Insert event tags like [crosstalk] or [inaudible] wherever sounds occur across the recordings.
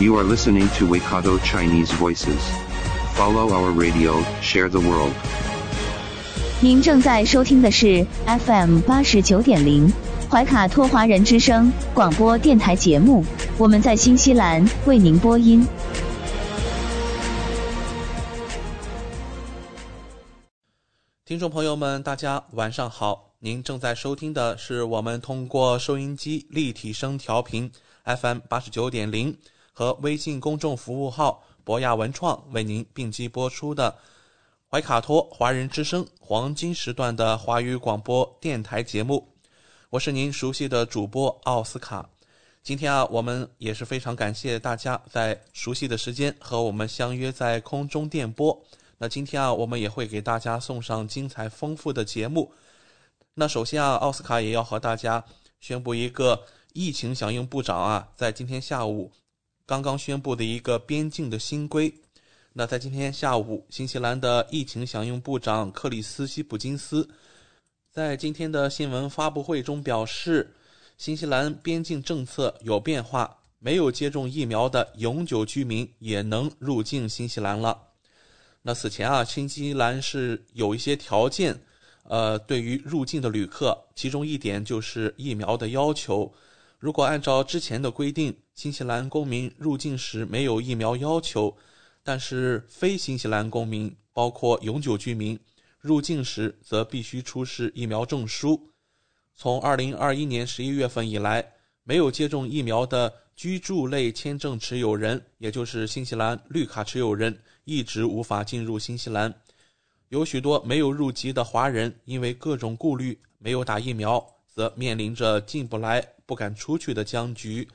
You are listening to Waikato Chinese Voices. Follow our radio, share the world. 您正在收听的是 FM 八十九点零怀卡托华人之声广播电台节目，我们在新西兰为您播音。听众朋友们，大家晚上好！您正在收听的是我们通过收音机立体声调频 FM 八十九点零和微信公众服务号博雅文创为您并机播出的怀卡托华人之声黄金时段的华语广播电台节目。我是您熟悉的主播奥斯卡。今天啊，我们也是非常感谢大家在熟悉的时间和我们相约在空中电波。那今天啊，我们也会给大家送上精彩丰富的节目。那首先啊，奥斯卡也要和大家宣布一个疫情响应部长啊，在今天下午刚刚宣布的一个边境的新规。那在今天下午，新西兰的疫情响应部长克里斯西普金斯在今天的新闻发布会中表示，新西兰边境政策有变化，没有接种疫苗的永久居民也能入境新西兰了。那此前啊，新西兰是有一些条件，呃，对于入境的旅客，其中一点就是疫苗的要求。如果按照之前的规定，新西兰公民入境时没有疫苗要求，但是非新西兰公民，包括永久居民，入境时则必须出示疫苗证书。从二零二一年十一月份以来，没有接种疫苗的居住类签证持有人，也就是新西兰绿卡持有人，一直无法进入新西兰。有许多没有入籍的华人，因为各种顾虑没有打疫苗，则面临着进不来、不敢出去的僵局。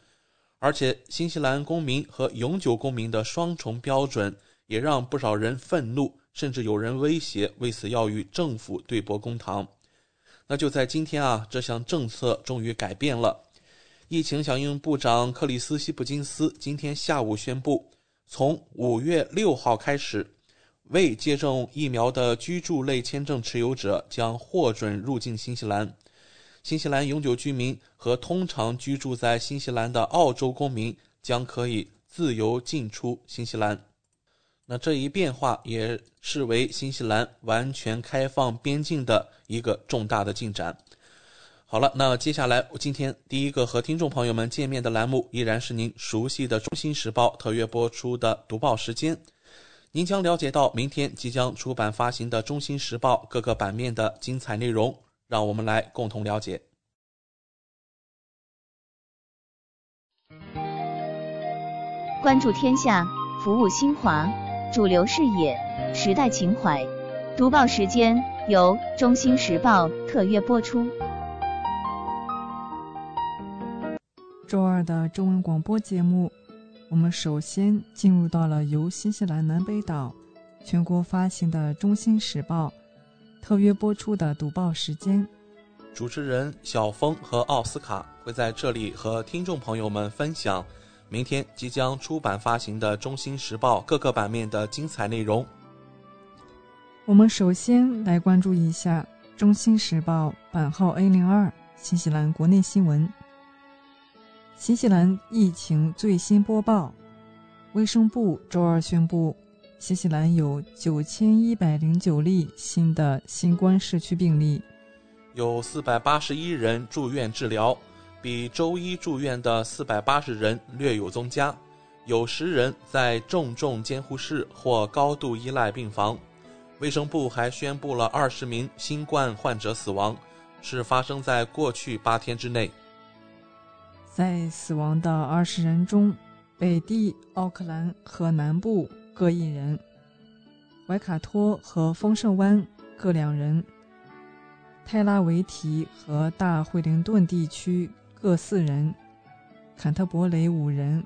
而且，新西兰公民和永久公民的双重标准，也让不少人愤怒，甚至有人威胁为此要与政府对簿公堂。那就在今天啊，这项政策终于改变了。疫情响应部长克里斯西普金斯今天下午宣布，从五月六号开始，未接种疫苗的居住类签证持有者将获准入境新西兰。新西兰永久居民和通常居住在新西兰的澳洲公民将可以自由进出新西兰。那这一变化也视为新西兰完全开放边境的一个重大的进展。好了，那接下来今天第一个和听众朋友们见面的栏目，依然是您熟悉的《中新时报》特约播出的读报时间。您将了解到明天即将出版发行的《中新时报》各个版面的精彩内容，让我们来共同了解。关注天下，服务新华，主流视野，时代情怀。读报时间由《中新时报》特约播出。周二的中文广播节目，我们首先进入到了由新西兰南北岛全国发行的《中新时报》特约播出的读报时间。主持人小峰和奥斯卡会在这里和听众朋友们分享明天即将出版发行的《中新时报》各个版面的精彩内容。我们首先来关注一下《中新时报》版号 A 零二新西兰国内新闻。新西兰疫情最新播报：卫生部周二宣布，新西兰有九千一百零九例新的新冠社区病例，有四百八十一人住院治疗，比周一住院的四百八十人略有增加。有十人在重症监护室或高度依赖病房。卫生部还宣布了二十名新冠患者死亡，是发生在过去八天之内。在死亡的二十人中，北地奥克兰和南部各一人，怀卡托和丰盛湾各两人，泰拉维提和大惠灵顿地区各四人，坎特伯雷五人，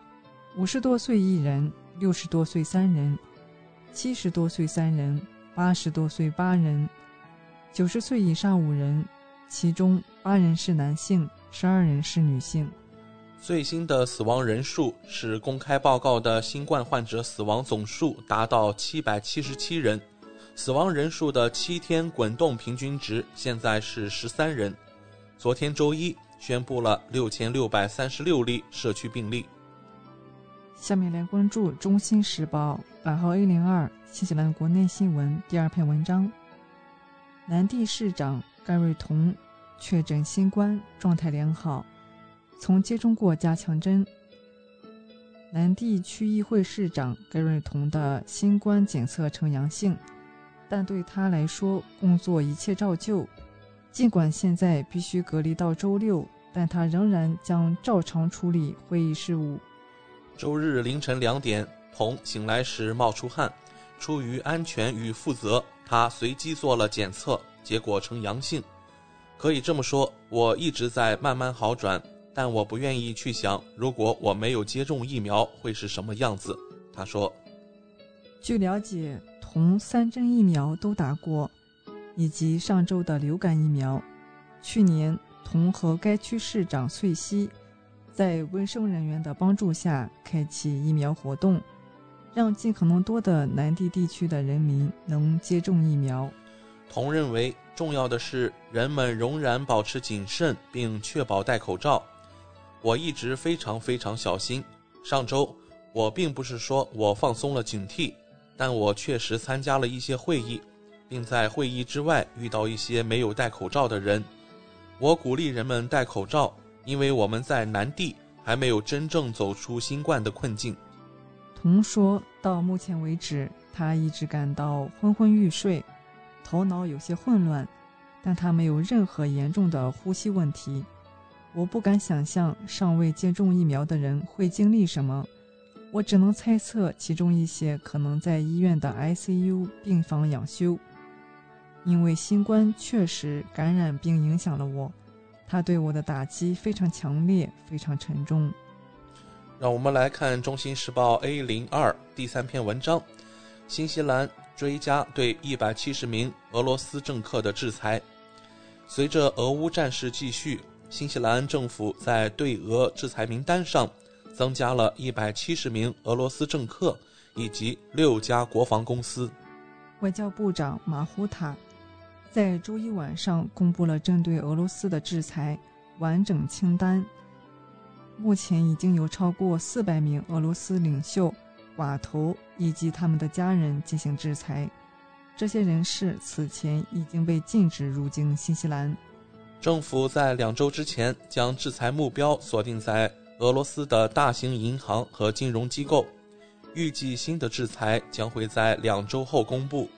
五十多岁一人，六十多岁三人，七十多岁三人，八十多岁八人，九十岁以上五人，其中八人是男性，十二人是女性。最新的死亡人数是公开报告的新冠患者死亡总数达到七百七十七人，死亡人数的七天滚动平均值现在是十三人。昨天周一宣布了六千六百三十六例社区病例。下面来关注《中新时报》版号 A 零二新西兰国内新闻第二篇文章：南地市长盖瑞彤确诊新冠，状态良好。从接种过加强针，南地区议会市长盖瑞同的新冠检测呈阳性，但对他来说工作一切照旧。尽管现在必须隔离到周六，但他仍然将照常处理会议事务。周日凌晨两点，同醒来时冒出汗，出于安全与负责，他随机做了检测，结果呈阳性。可以这么说，我一直在慢慢好转。但我不愿意去想，如果我没有接种疫苗会是什么样子。他说：“据了解，同三针疫苗都打过，以及上周的流感疫苗。去年，同和该区市长翠西在卫生人员的帮助下开启疫苗活动，让尽可能多的南地地区的人民能接种疫苗。”同认为，重要的是人们仍然保持谨慎，并确保戴口罩。我一直非常非常小心。上周我并不是说我放松了警惕，但我确实参加了一些会议，并在会议之外遇到一些没有戴口罩的人。我鼓励人们戴口罩，因为我们在南地还没有真正走出新冠的困境。童说到目前为止，他一直感到昏昏欲睡，头脑有些混乱，但他没有任何严重的呼吸问题。我不敢想象尚未接种疫苗的人会经历什么，我只能猜测其中一些可能在医院的 ICU 病房养休。因为新冠确实感染并影响了我，它对我的打击非常强烈，非常沉重。让我们来看《中新时报》A 零二第三篇文章：新西兰追加对一百七十名俄罗斯政客的制裁。随着俄乌战事继续。新西兰政府在对俄制裁名单上增加了一百七十名俄罗斯政客以及六家国防公司。外交部长马胡塔在周一晚上公布了针对俄罗斯的制裁完整清单。目前已经有超过四百名俄罗斯领袖、寡头以及他们的家人进行制裁，这些人士此前已经被禁止入境新西兰。政府在两周之前将制裁目标锁定在俄罗斯的大型银行和金融机构，预计新的制裁将会在两周后公布。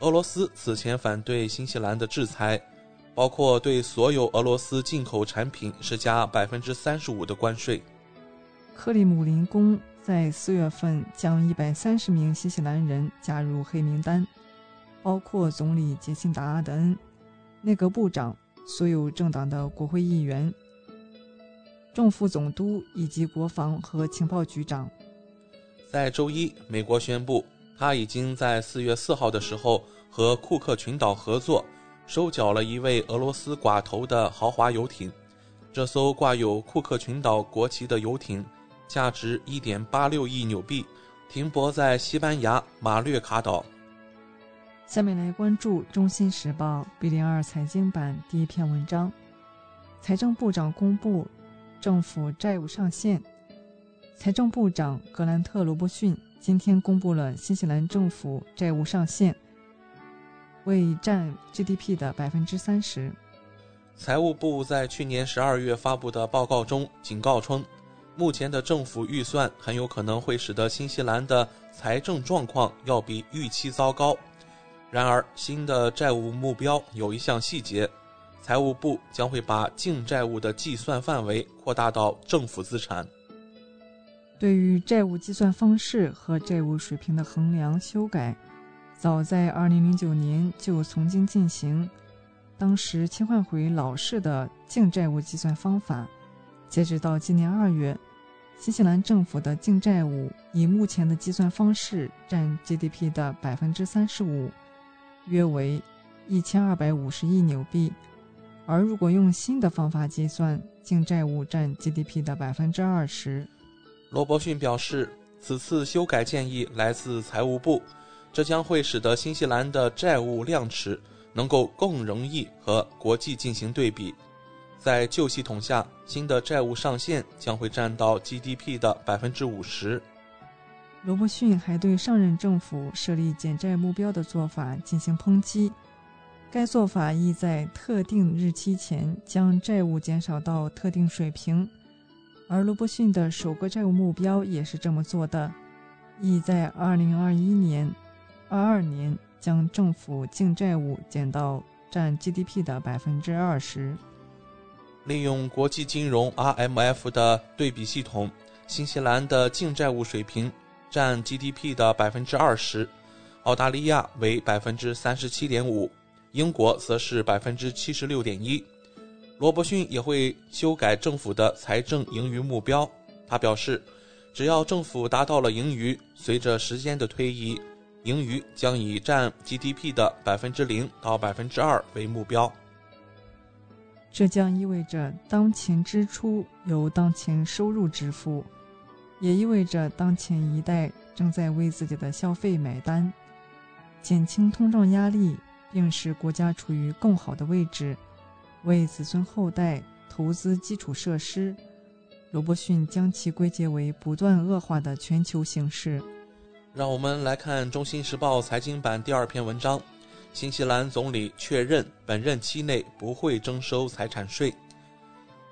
俄罗斯此前反对新西兰的制裁，包括对所有俄罗斯进口产品施加百分之三十五的关税。克里姆林宫在四月份将一百三十名新西兰人加入黑名单，包括总理杰辛达·阿德恩、内阁部长。所有政党的国会议员、政府总督以及国防和情报局长，在周一，美国宣布，他已经在四月四号的时候和库克群岛合作，收缴了一位俄罗斯寡头的豪华游艇。这艘挂有库克群岛国旗的游艇，价值一点八六亿纽币，停泊在西班牙马略卡岛。下面来关注《中新时报》B 零二财经版第一篇文章：财政部长公布政府债务上限。财政部长格兰特·罗伯逊今天公布了新西兰政府债务上限，为占 GDP 的百分之三十。财务部在去年十二月发布的报告中警告称，目前的政府预算很有可能会使得新西兰的财政状况要比预期糟糕。然而，新的债务目标有一项细节：财务部将会把净债务的计算范围扩大到政府资产。对于债务计算方式和债务水平的衡量修改，早在2009年就曾经进行。当时切换回老式的净债务计算方法。截止到今年二月，新西兰政府的净债务以目前的计算方式占 GDP 的百分之三十五，约为一千二百五十亿纽币。而如果用新的方法计算，净债务占 GDP 的百分之二十。罗伯逊表示，此次修改建议来自财务部，这将会使得新西兰的债务量尺能够更容易和国际进行对比。在旧系统下，新的债务上限将会占到 GDP 的百分之五十。罗伯逊还对上任政府设立减债目标的做法进行抨击。该做法意在特定日期前将债务减少到特定水平，而罗伯逊的首个债务目标也是这么做的，意在2021年、22年将政府净债务减到占 GDP 的百分之二十。利用国际金融 RMF 的对比系统，新西兰的净债务水平占 GDP 的百分之二十，澳大利亚为百分之三十七点五。英国则是百分之七十六点一。罗伯逊也会修改政府的财政盈余目标。他表示，只要政府达到了盈余，随着时间的推移，盈余将以占 GDP 的百分之零到百分之二为目标。这将意味着当前支出由当前收入支付，也意味着当前一代正在为自己的消费买单，减轻通胀压力。并使国家处于更好的位置，为子孙后代投资基础设施。罗伯逊将其归结为不断恶化的全球形势。让我们来看《中新时报》财经版第二篇文章：新西兰总理确认本任期内不会征收财产税。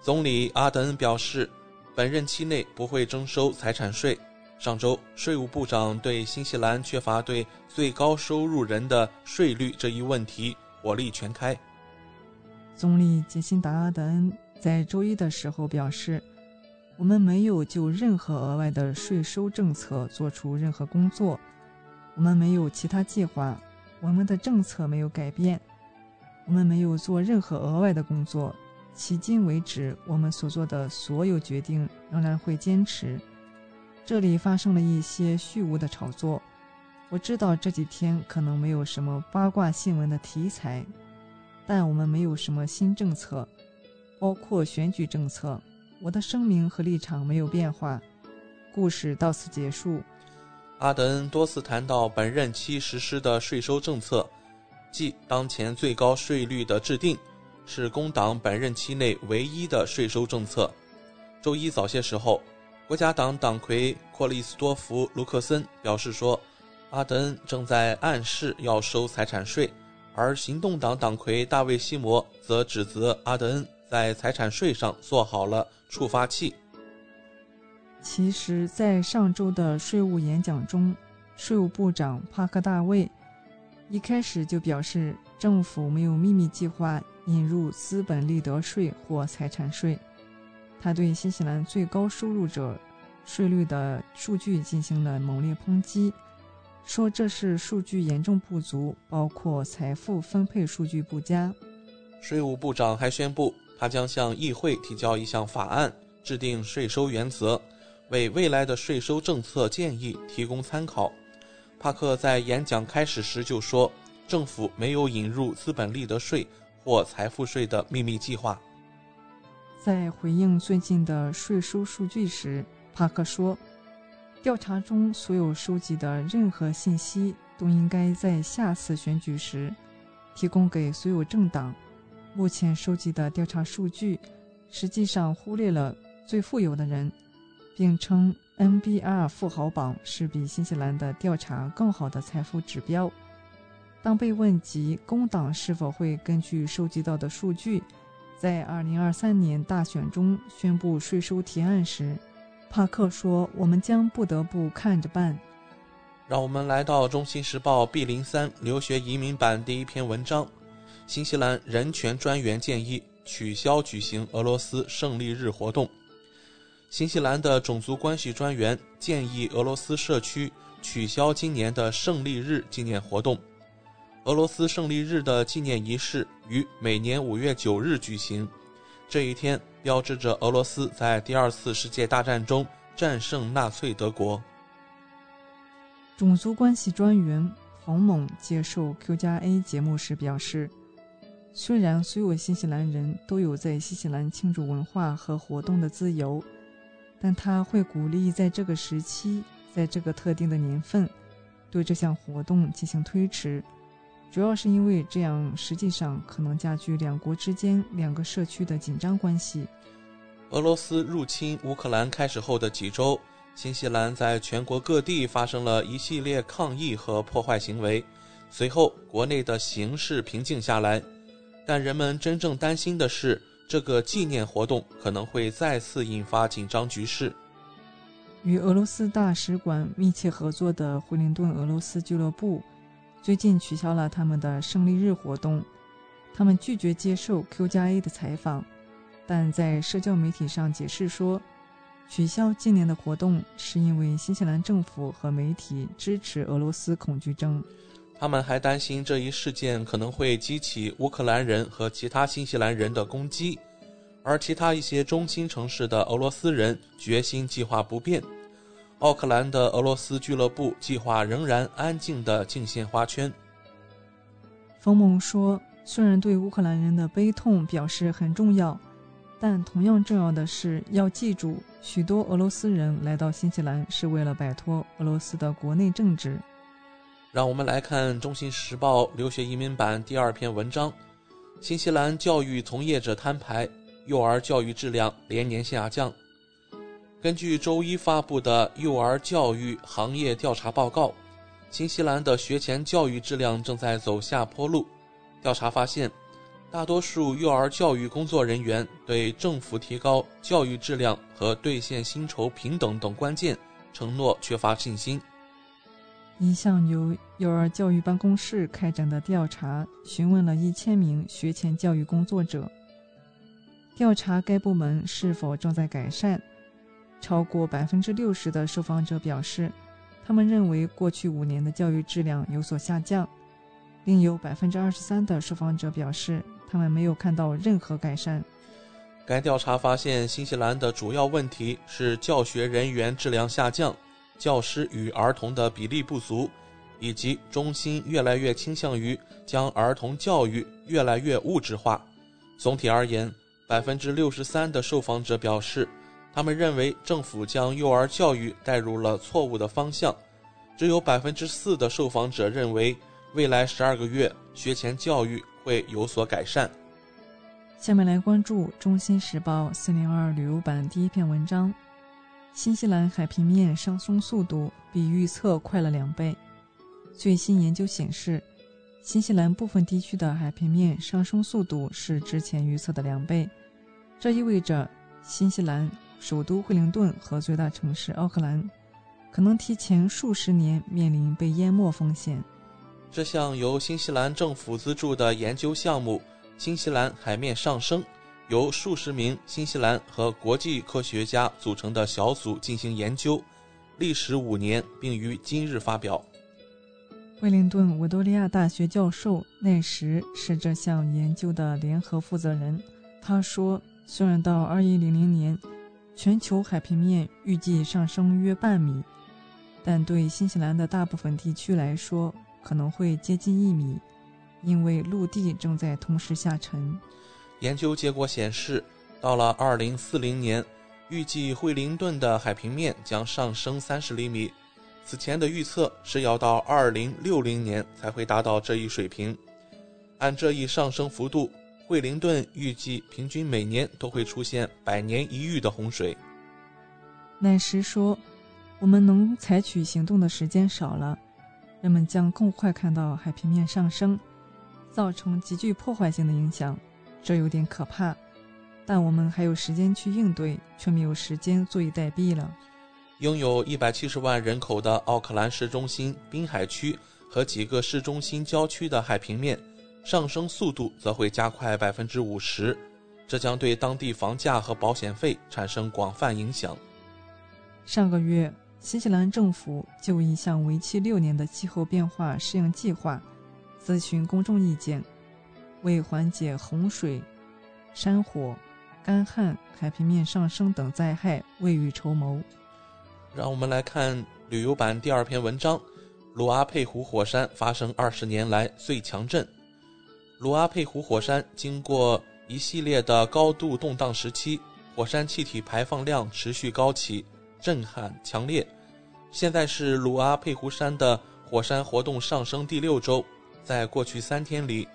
总理阿德恩表示，本任期内不会征收财产税。上周，税务部长对新西兰缺乏对最高收入人的税率这一问题火力全开。总理杰辛达·阿德恩在周一的时候表示：“我们没有就任何额外的税收政策做出任何工作，我们没有其他计划，我们的政策没有改变，我们没有做任何额外的工作。迄今为止，我们所做的所有决定仍然会坚持。”这里发生了一些虚无的炒作。我知道这几天可能没有什么八卦新闻的题材，但我们没有什么新政策，包括选举政策。我的声明和立场没有变化。故事到此结束。阿德恩多次谈到本任期实施的税收政策，即当前最高税率的制定，是工党本任期内唯一的税收政策。周一早些时候。国家党党魁克里斯多夫·卢克森表示说：“阿德恩正在暗示要收财产税。”而行动党党魁大卫·西摩则指责阿德恩在财产税上做好了触发器。其实，在上周的税务演讲中，税务部长帕克大卫一开始就表示，政府没有秘密计划引入资本利得税或财产税。他对新西兰最高收入者税率的数据进行了猛烈抨击，说这是数据严重不足，包括财富分配数据不佳。税务部长还宣布，他将向议会提交一项法案，制定税收原则，为未来的税收政策建议提供参考。帕克在演讲开始时就说，政府没有引入资本利得税或财富税的秘密计划。在回应最近的税收数据时，帕克说：“调查中所有收集的任何信息都应该在下次选举时提供给所有政党。目前收集的调查数据实际上忽略了最富有的人，并称 NBR 富豪榜是比新西兰的调查更好的财富指标。”当被问及工党是否会根据收集到的数据，在二零二三年大选中宣布税收提案时，帕克说：“我们将不得不看着办。”让我们来到《中新时报》B 零三留学移民版第一篇文章：新西兰人权专员建议取消举行俄罗斯胜利日活动。新西兰的种族关系专员建议俄罗斯社区取消今年的胜利日纪念活动。俄罗斯胜利日的纪念仪式于每年五月九日举行，这一天标志着俄罗斯在第二次世界大战中战胜纳粹德国。种族关系专员冯猛接受 Q 加 A 节目时表示，虽然所有新西兰人都有在新西兰庆祝文化和活动的自由，但他会鼓励在这个时期，在这个特定的年份，对这项活动进行推迟，主要是因为这样实际上可能加剧两国之间两个社区的紧张关系。俄罗斯入侵乌克兰开始后的几周。新西兰在全国各地发生了一系列抗议和破坏行为，随后国内的形势平静下来，但人们真正担心的是，这个纪念活动可能会再次引发紧张局势。与俄罗斯大使馆密切合作的惠灵顿俄罗斯俱乐部最近取消了他们的胜利日活动，他们拒绝接受 Q 加 A 的采访，但在社交媒体上解释说。取消今年的活动是因为新西兰政府和媒体支持俄罗斯恐惧症。他们还担心这一事件可能会激起乌克兰人和其他新西兰人的攻击，而其他一些中心城市的俄罗斯人决心计划不变。奥克兰的俄罗斯俱乐部计划仍然安静地敬献花圈。冯蒙说：“虽然对乌克兰人的悲痛表示很重要。”但同样重要的是，要记住，许多俄罗斯人来到新西兰是为了摆脱俄罗斯的国内政治。让我们来看《中新时报》留学移民版第二篇文章：新西兰教育从业者摊牌，幼儿教育质量连年下降。根据周一发布的幼儿教育行业调查报告，新西兰的学前教育质量正在走下坡路。调查发现。大多数幼儿教育工作人员对政府提高教育质量和兑现薪酬平等等关键承诺缺乏信心。一项由幼儿教育办公室开展的调查询问了一千名学前教育工作者，调查该部门是否正在改善。超过百分之六十的受访者表示，他们认为过去五年的教育质量有所下降。另有百分之二十三的受访者表示。他们没有看到任何改善。该调查发现，新西兰的主要问题是教学人员质量下降、教师与儿童的比例不足，以及中心越来越倾向于将儿童教育越来越物质化。总体而言，百分之六十三的受访者表示，他们认为政府将幼儿教育带入了错误的方向。只有百分之四的受访者认为，未来十二个月学前教育。会有所改善。下面来关注《中新时报》四零二旅游版第一篇文章：新西兰海平面上升速度比预测快了两倍。最新研究显示，新西兰部分地区的海平面上升速度是之前预测的两倍。这意味着新西兰首都惠灵顿和最大城市奥克兰可能提前数十年面临被淹没风险。这项由新西兰政府资助的研究项目“新西兰海面上升”，由数十名新西兰和国际科学家组成的小组进行研究，历时五年，并于今日发表。惠灵顿维多利亚大学教授奈什是这项研究的联合负责人。他说：“虽然到2100年，全球海平面预计上升约半米，但对新西兰的大部分地区来说，”可能会接近一米，因为陆地正在同时下沉。研究结果显示，到了2040年，预计惠灵顿的海平面将上升30厘米。此前的预测是要到2060年才会达到这一水平。按这一上升幅度，惠灵顿预计平均每年都会出现百年一遇的洪水。奈什说：“我们能采取行动的时间少了。”人们将更快看到海平面上升，造成极具破坏性的影响，这有点可怕。但我们还有时间去应对，却没有时间坐以待毙了。拥有一百七十万人口的奥克兰市中心、滨海区和几个市中心郊区的海平面上升速度则会加快百分之五十，这将对当地房价和保险费产生广泛影响。上个月。新西兰政府就一项为期六年的气候变化适应计划咨询公众意见，为缓解洪水、山火、干旱、海平面上升等灾害未雨绸缪。让我们来看旅游版第二篇文章：鲁阿佩湖火山发生二十年来最强震。鲁阿佩湖火山经过一系列的高度动荡时期，火山气体排放量持续高企，震撼强烈。现在是鲁阿佩湖山的火山活动上升第六周，在过去三天里，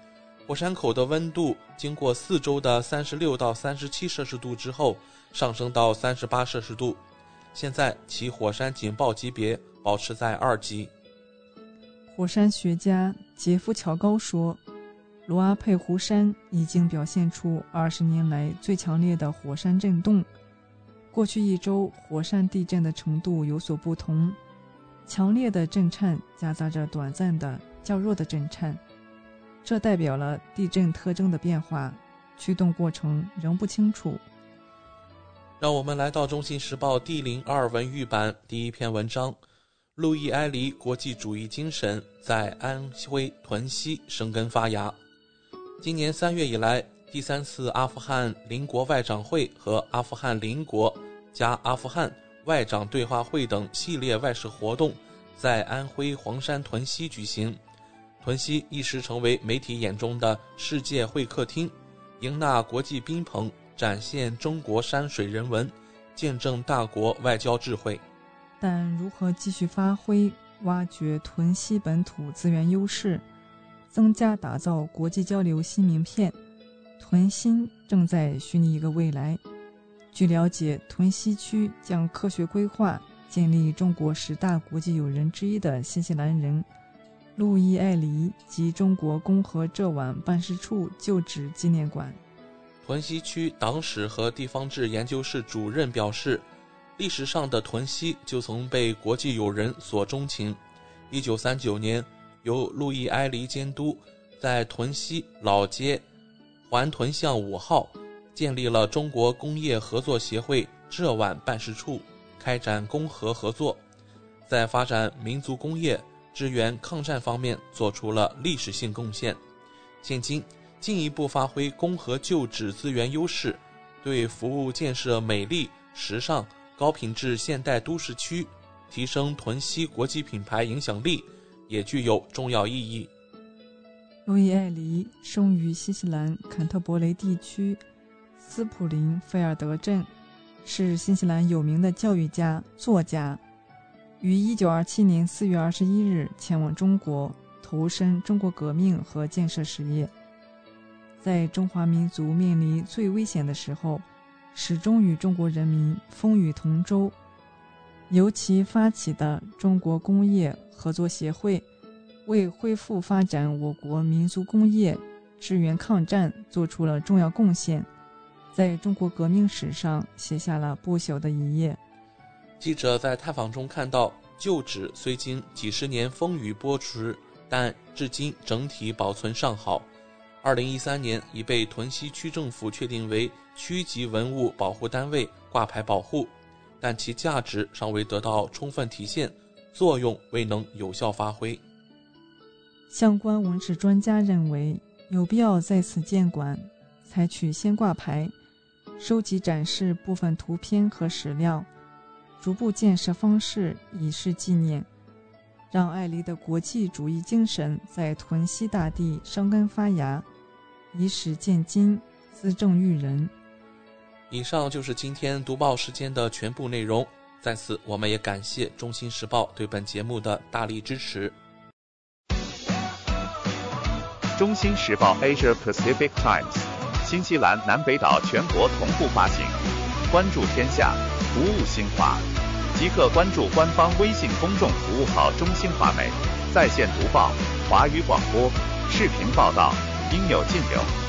火山口的温度经过四周的三十六到三十七摄氏度之后，上升到三十八摄氏度。现在其火山警报级别保持在二级。火山学家杰夫·乔高说：“罗阿佩湖山已经表现出二十年来最强烈的火山震动。过去一周，火山地震的程度有所不同，强烈的震颤夹杂着短暂的较弱的震颤，这代表了地震特征的变化，驱动过程仍不清楚。”让我们来到《中心时报》第零二文娱版第一篇文章：路易埃黎国际主义精神在安徽屯溪生根发芽。今年三月以来，第三次阿富汗邻国外长会和阿富汗邻国加阿富汗外长对话会等系列外事活动在安徽黄山屯溪举行。屯溪一时成为媒体眼中的世界会客厅，迎纳国际宾朋。展现中国山水人文，见证大国外交智慧。但如何继续发挥、挖掘屯溪本土资源优势，增加打造国际交流新名片？屯新正在虚拟一个未来。据了解，屯溪区将科学规划建立中国十大国际友人之一的新西兰人路易·艾黎及中国公和浙皖办事处旧址纪念馆。屯溪区党史和地方志研究室主任表示，历史上的屯溪就曾被国际友人所钟情。一九三九年，由路易埃黎监督，在屯溪老街环屯巷五号建立了中国工业合作协会浙皖办事处，开展工合合作，在发展民族工业、支援抗战方面做出了历史性贡献。现今。进一步发挥工和旧址资源优势，对服务建设美丽、时尚、高品质现代都市区，提升屯溪国际品牌影响力，也具有重要意义。路易·艾黎生于新西兰坎特伯雷地区斯普林菲尔德镇，是新西兰有名的教育家、作家。于1927年4月21日前往中国，投身中国革命和建设事业。在中华民族面临最危险的时候，始终与中国人民风雨同舟。由其发起的中国工业合作协会，为恢复发展我国民族工业、支援抗战做出了重要贡献，在中国革命史上写下了不朽的一页。记者在探访中看到，旧址虽经几十年风雨波折，但至今整体保存尚好。二零一三年已被屯溪区政府确定为区级文物保护单位挂牌保护，但其价值尚未得到充分体现，作用未能有效发挥。相关文史专家认为，有必要在此建馆采取先挂牌、收集展示部分图片和史料，逐步建设方式以示纪念。让艾黎的国际主义精神在屯溪大地生根发芽，以史鉴今，资政育人。以上就是今天读报时间的全部内容。在此，我们也感谢《中新时报》对本节目的大力支持。《中新时报 Asia Pacific Times》，新西兰南北岛全国同步发行，关注天下，服务新华。即刻关注官方微信公众服务号“中新华媒”，在线读报、华语广播、视频报道，应有尽有。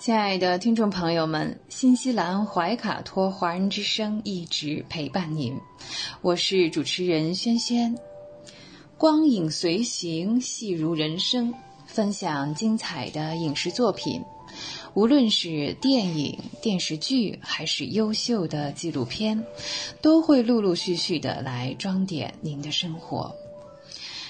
亲爱的听众朋友们，新西兰怀卡托华人之声一直陪伴您，我是主持人轩轩。光影随行，戏如人生，分享精彩的影视作品，无论是电影、电视剧，还是优秀的纪录片，都会陆陆续续的来装点您的生活。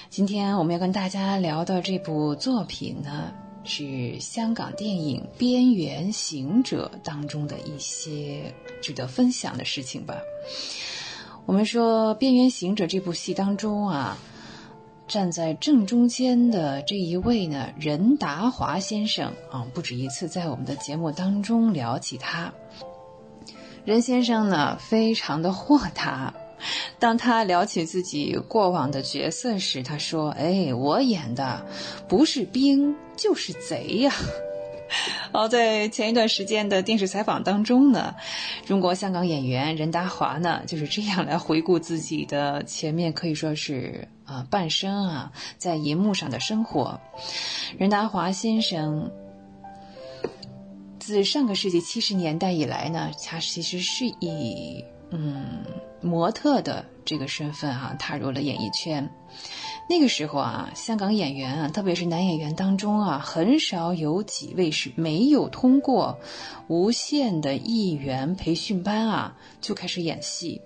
今天我们要跟大家聊的这部作品呢。是香港电影《边缘行者》当中的一些值得分享的事情吧。我们说《边缘行者》这部戏当中啊，站在正中间的这一位呢，任达华先生啊，不止一次在我们的节目当中聊起他。任先生呢，非常的豁达。当他聊起自己过往的角色时，他说：“哎，我演的不是兵就是贼呀。[laughs] ”好，在前一段时间的电视采访当中呢，中国香港演员任达华呢就是这样来回顾自己的前面可以说是啊半生啊在银幕上的生活。任达华先生自上个世纪七十年代以来呢，他其实是以嗯。模特的这个身份啊，踏入了演艺圈。那个时候啊，香港演员啊，特别是男演员当中啊，很少有几位是没有通过无线的艺员培训班啊就开始演戏。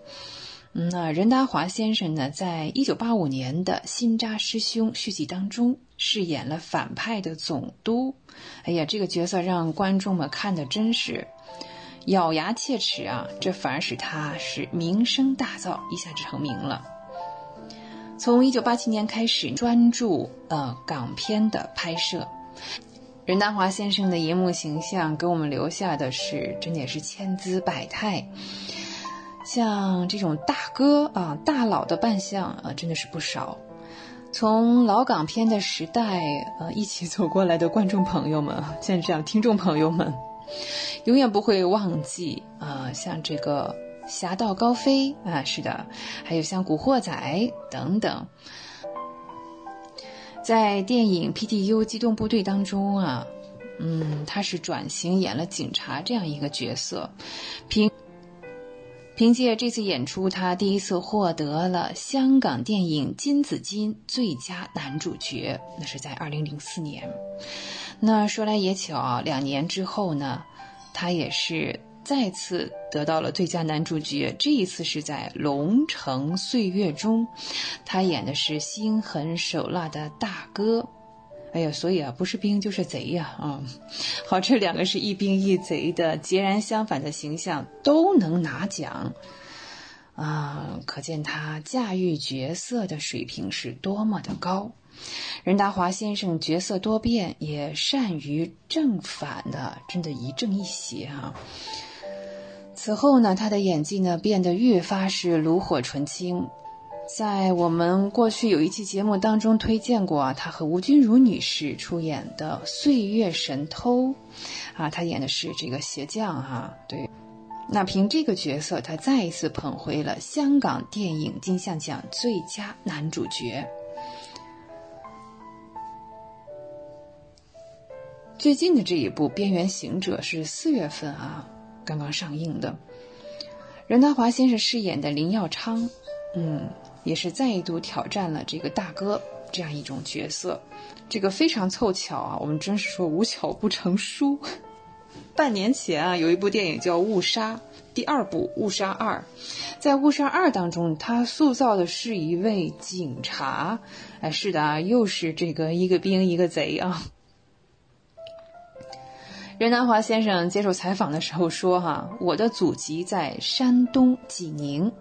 那任达华先生呢，在一九八五年的《新扎师兄》续集当中饰演了反派的总督。哎呀，这个角色让观众们看的真是。咬牙切齿啊，这反而使他是名声大噪，一下子成名了。从一九八七年开始，专注呃港片的拍摄。任达华先生的银幕形象给我们留下的是，真的也是千姿百态。像这种大哥啊、大佬的扮相啊，真的是不少。从老港片的时代呃一起走过来的观众朋友们，现在这样听众朋友们。永远不会忘记啊，像这个《侠盗高飞》啊，是的，还有像《古惑仔》等等。在电影《PTU 机动部队》当中啊，嗯，他是转型演了警察这样一个角色，凭凭借这次演出，他第一次获得了香港电影金紫金最佳男主角，那是在二零零四年。那说来也巧，两年之后呢，他也是再次得到了最佳男主角。这一次是在《龙城岁月》中，他演的是心狠手辣的大哥。哎呀，所以啊，不是兵就是贼呀！啊，好，这两个是一兵一贼的截然相反的形象，都能拿奖啊，可见他驾驭角色的水平是多么的高。任达华先生角色多变，也善于正反的，真的一正一邪啊。此后呢，他的演技呢变得越发是炉火纯青。在我们过去有一期节目当中推荐过啊，他和吴君如女士出演的《岁月神偷》，啊，他演的是这个鞋匠哈。对，那凭这个角色，他再一次捧回了香港电影金像奖最佳男主角。最近的这一部《边缘行者》是四月份啊刚刚上映的，任达华先生饰演的林耀昌，嗯，也是再一度挑战了这个大哥这样一种角色，这个非常凑巧啊，我们真是说无巧不成书。[laughs] 半年前啊，有一部电影叫《误杀》，第二部《误杀二》，在《误杀二》当中，他塑造的是一位警察，哎，是的啊，又是这个一个兵一个贼啊。任达华先生接受采访的时候说：“哈，我的祖籍在山东济宁，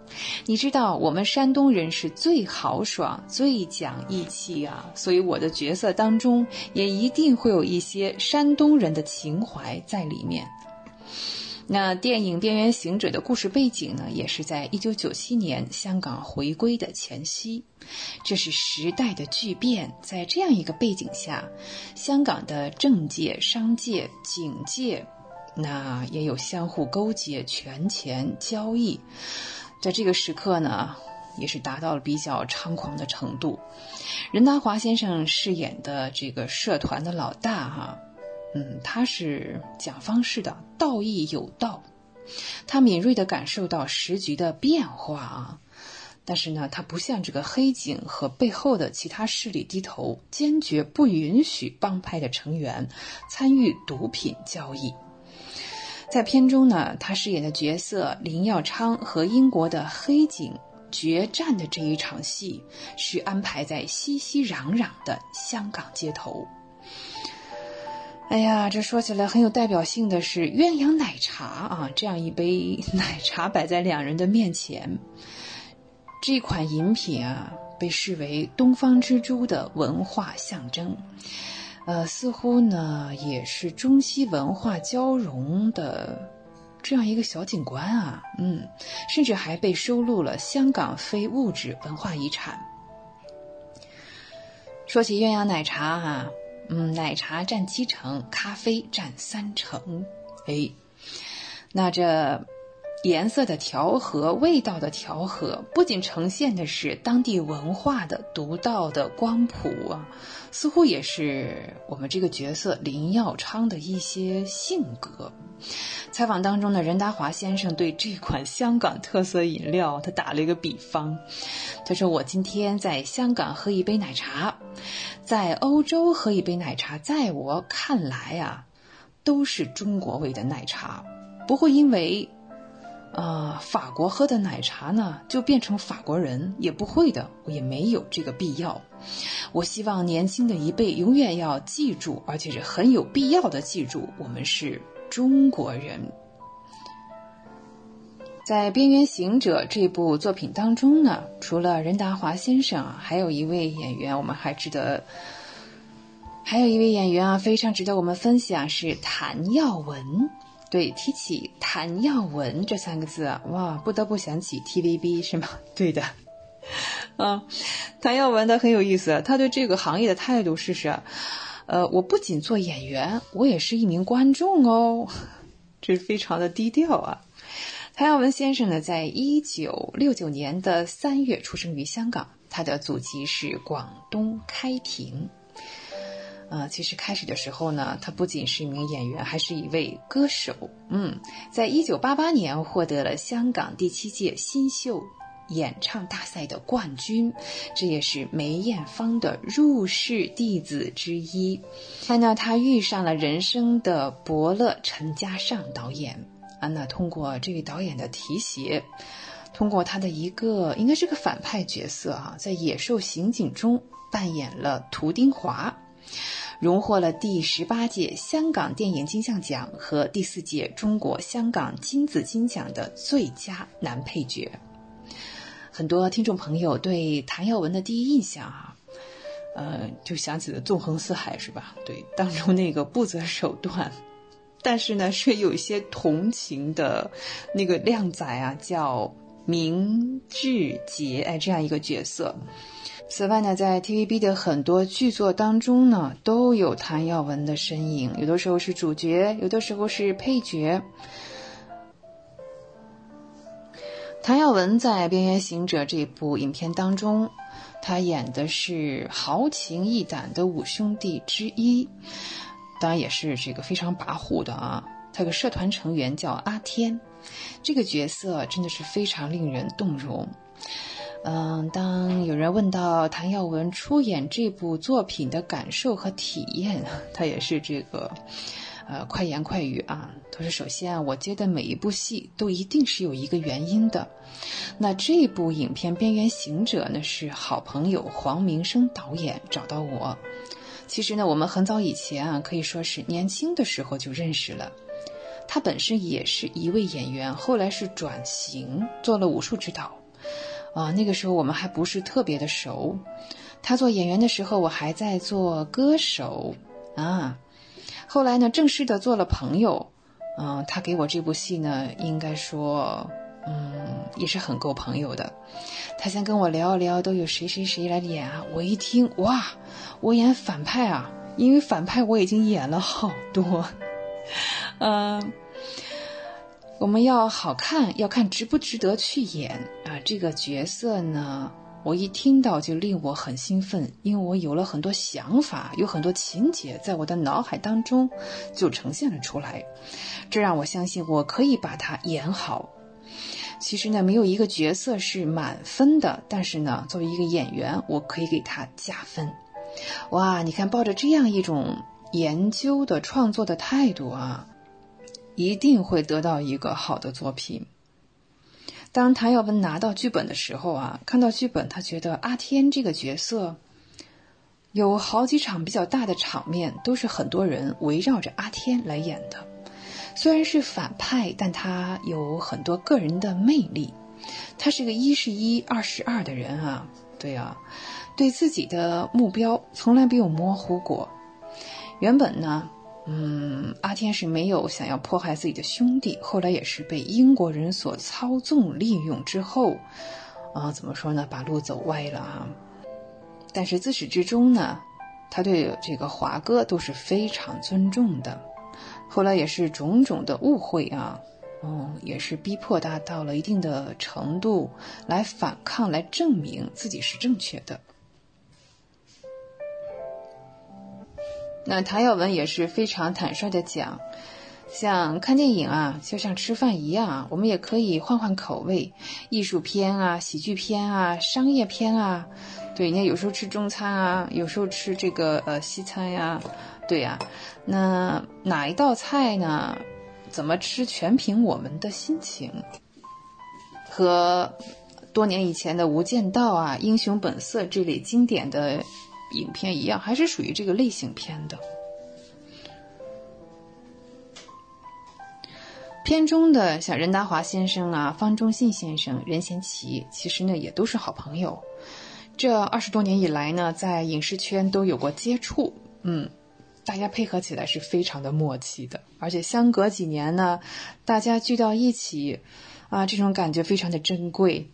你知道我们山东人是最豪爽、最讲义气啊，所以我的角色当中也一定会有一些山东人的情怀在里面。”那电影《边缘行者》的故事背景呢，也是在一九九七年香港回归的前夕。这是时代的巨变，在这样一个背景下，香港的政界、商界、警界，那也有相互勾结、权钱交易。在这个时刻呢，也是达到了比较猖狂的程度。任达华先生饰演的这个社团的老大，哈。嗯，他是讲方式的，道义有道，他敏锐地感受到时局的变化啊。但是呢，他不向这个黑警和背后的其他势力低头，坚决不允许帮派的成员参与毒品交易。在片中呢，他饰演的角色林耀昌和英国的黑警决战的这一场戏，是安排在熙熙攘攘的香港街头。哎呀，这说起来很有代表性的是鸳鸯奶茶啊，这样一杯奶茶摆在两人的面前，这款饮品啊被视为东方之珠的文化象征，呃，似乎呢也是中西文化交融的这样一个小景观啊，嗯，甚至还被收录了香港非物质文化遗产。说起鸳鸯奶茶哈。嗯，奶茶占七成，咖啡占三成。哎，那这颜色的调和、味道的调和，不仅呈现的是当地文化的独到的光谱啊，似乎也是我们这个角色林耀昌的一些性格。采访当中呢，任达华先生对这款香港特色饮料，他打了一个比方，他说：“我今天在香港喝一杯奶茶。”在欧洲喝一杯奶茶，在我看来啊，都是中国味的奶茶，不会因为，呃，法国喝的奶茶呢就变成法国人，也不会的，也没有这个必要。我希望年轻的一辈永远要记住，而且是很有必要的记住，我们是中国人。在《边缘行者》这部作品当中呢，除了任达华先生啊，还有一位演员，我们还值得，还有一位演员啊，非常值得我们分享，是谭耀文。对，提起谭耀文这三个字，哇，不得不想起 TVB 是吗？[laughs] 对的，啊，谭耀文他很有意思，他对这个行业的态度是是，呃，我不仅做演员，我也是一名观众哦，这非常的低调啊。谭耀文先生呢，在一九六九年的三月出生于香港，他的祖籍是广东开平。呃，其实开始的时候呢，他不仅是一名演员，还是一位歌手。嗯，在一九八八年获得了香港第七届新秀演唱大赛的冠军，这也是梅艳芳的入室弟子之一。他呢，他遇上了人生的伯乐陈嘉上导演。那通过这位导演的提携，通过他的一个应该是个反派角色啊，在《野兽刑警》中扮演了涂丁华，荣获了第十八届香港电影金像奖和第四届中国香港金紫金奖的最佳男配角。很多听众朋友对谭耀文的第一印象啊，呃，就想起了《纵横四海》是吧？对，当中那个不择手段。但是呢，是有一些同情的，那个靓仔啊，叫明志杰，哎，这样一个角色。此外呢，在 TVB 的很多剧作当中呢，都有谭耀文的身影，有的时候是主角，有的时候是配角。谭耀文在《边缘行者》这部影片当中，他演的是豪情义胆的五兄弟之一。当然也是这个非常跋扈的啊！他有个社团成员叫阿天，这个角色真的是非常令人动容。嗯，当有人问到谭耀文出演这部作品的感受和体验，[laughs] 他也是这个，呃，快言快语啊。他说：“首先啊，我接的每一部戏都一定是有一个原因的。那这部影片《边缘行者》呢，是好朋友黄明生导演找到我。”其实呢，我们很早以前啊，可以说是年轻的时候就认识了。他本身也是一位演员，后来是转型做了武术指导。啊，那个时候我们还不是特别的熟。他做演员的时候，我还在做歌手啊。后来呢，正式的做了朋友。嗯，他给我这部戏呢，应该说，嗯，也是很够朋友的。他先跟我聊一聊，都有谁谁谁来演啊？我一听，哇，我演反派啊！因为反派我已经演了好多。嗯，[laughs] 我们要好看，要看值不值得去演啊。这个角色呢，我一听到就令我很兴奋，因为我有了很多想法，有很多情节在我的脑海当中就呈现了出来，这让我相信我可以把它演好。其实呢，没有一个角色是满分的，但是呢，作为一个演员，我可以给他加分。哇，你看，抱着这样一种研究的创作的态度啊。一定会得到一个好的作品。当谭耀文拿到剧本的时候啊，看到剧本，他觉得阿天这个角色有好几场比较大的场面，都是很多人围绕着阿天来演的。虽然是反派，但他有很多个人的魅力。他是个一是一，二是二的人啊，对啊，对自己的目标从来没有模糊过。原本呢。嗯，阿天是没有想要迫害自己的兄弟，后来也是被英国人所操纵利用之后，啊，怎么说呢？把路走歪了啊。但是自始至终呢，他对这个华哥都是非常尊重的。后来也是种种的误会啊，嗯，也是逼迫他到了一定的程度来反抗，来证明自己是正确的。那谭耀文也是非常坦率的讲，像看电影啊，就像吃饭一样，我们也可以换换口味，艺术片啊，喜剧片啊，商业片啊，对，你看有时候吃中餐啊，有时候吃这个呃西餐呀，对呀，那哪一道菜呢？怎么吃全凭我们的心情。和多年以前的《无间道》啊，《英雄本色》这类经典的。影片一样，还是属于这个类型片的。片中的像任达华先生啊、方中信先生、任贤齐，其实呢也都是好朋友。这二十多年以来呢，在影视圈都有过接触，嗯，大家配合起来是非常的默契的。而且相隔几年呢，大家聚到一起，啊，这种感觉非常的珍贵。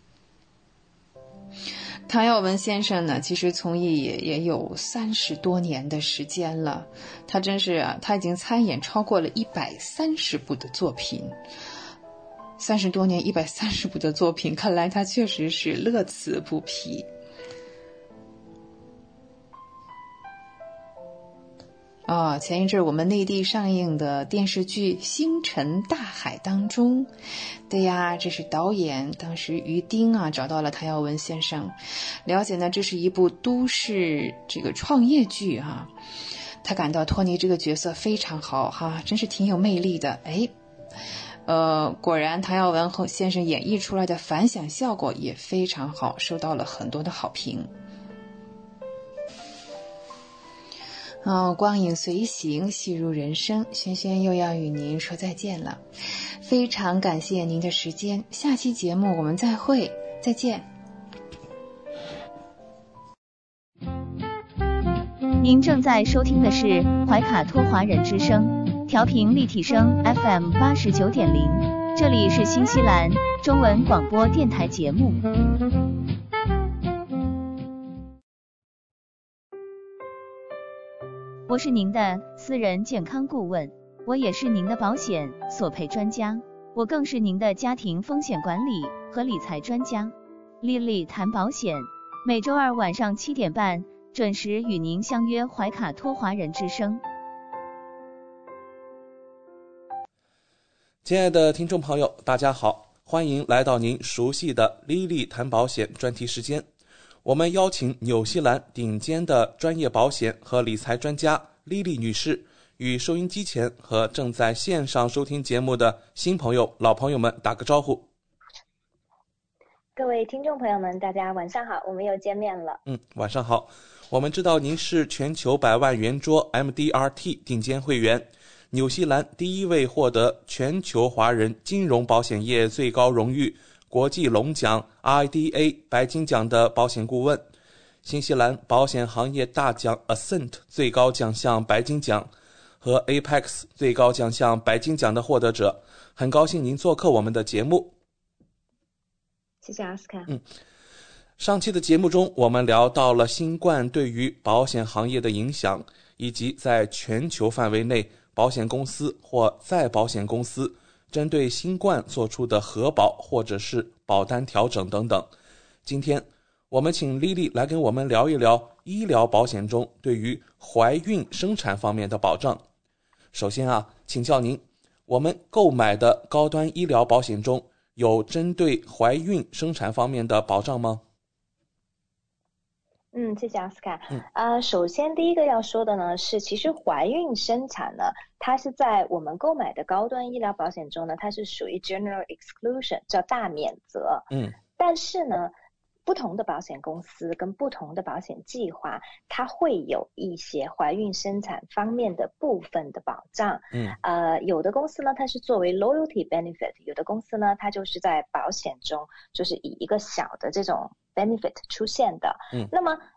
唐耀文先生呢，其实从艺也也有三十多年的时间了，他真是啊，他已经参演超过了一百三十部的作品，三十多年一百三十部的作品，看来他确实是乐此不疲。哦，前一阵我们内地上映的电视剧《星辰大海》当中，对呀，这是导演当时于丁啊找到了谭耀文先生，了解呢这是一部都市这个创业剧哈，他感到托尼这个角色非常好哈，真是挺有魅力的哎，呃，果然谭耀文和先生演绎出来的反响效果也非常好，受到了很多的好评。哦，光影随行，戏如人生。轩轩又要与您说再见了，非常感谢您的时间。下期节目我们再会，再见。您正在收听的是怀卡托华人之声，调频立体声 FM 八十九点零，这里是新西兰中文广播电台节目。我是您的私人健康顾问，我也是您的保险索赔专家，我更是您的家庭风险管理和理财专家。丽丽谈保险，每周二晚上七点半准时与您相约怀卡托华人之声。亲爱的听众朋友，大家好，欢迎来到您熟悉的丽丽谈保险专题时间。我们邀请纽西兰顶尖的专业保险和理财专家莉莉女士，与收音机前和正在线上收听节目的新朋友、老朋友们打个招呼。各位听众朋友们，大家晚上好，我们又见面了。嗯，晚上好。我们知道您是全球百万圆桌 MDRT 顶尖会员，纽西兰第一位获得全球华人金融保险业最高荣誉国际龙奖 IDA 白金奖的保险顾问，新西兰保险行业大奖 Ascent 最高奖项白金奖和 Apex 最高奖项白金奖的获得者。很高兴您做客我们的节目。谢谢阿斯卡。嗯。上期的节目中，我们聊到了新冠对于保险行业的影响，以及在全球范围内保险公司或再保险公司针对新冠做出的核保或者是保单调整等等。今天，我们请丽丽来跟我们聊一聊医疗保险中对于怀孕生产方面的保障。首先啊，请教您，我们购买的高端医疗保险中有针对怀孕生产方面的保障吗？嗯，谢谢奥斯卡。嗯，呃，首先第一个要说的呢是，其实怀孕生产呢，它是在我们购买的高端医疗保险中呢，它是属于 general exclusion，叫大免责。嗯，但是呢，不同的保险公司跟不同的保险计划，它会有一些怀孕生产方面的部分的保障。嗯，呃，有的公司呢，它是作为 loyalty benefit，有的公司呢，它就是在保险中，就是以一个小的这种。Benefit 出现的，嗯，那么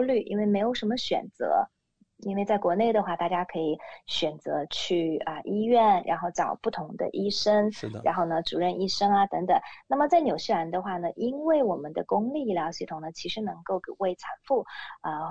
虑，因为没有什么选择。因为在国内的话，大家可以选择去啊医院，然后找不同的医生，是的，然后呢，主任医生啊等等。那么在纽西兰的话呢，因为我们的公立医疗系统呢，其实能够为产妇啊。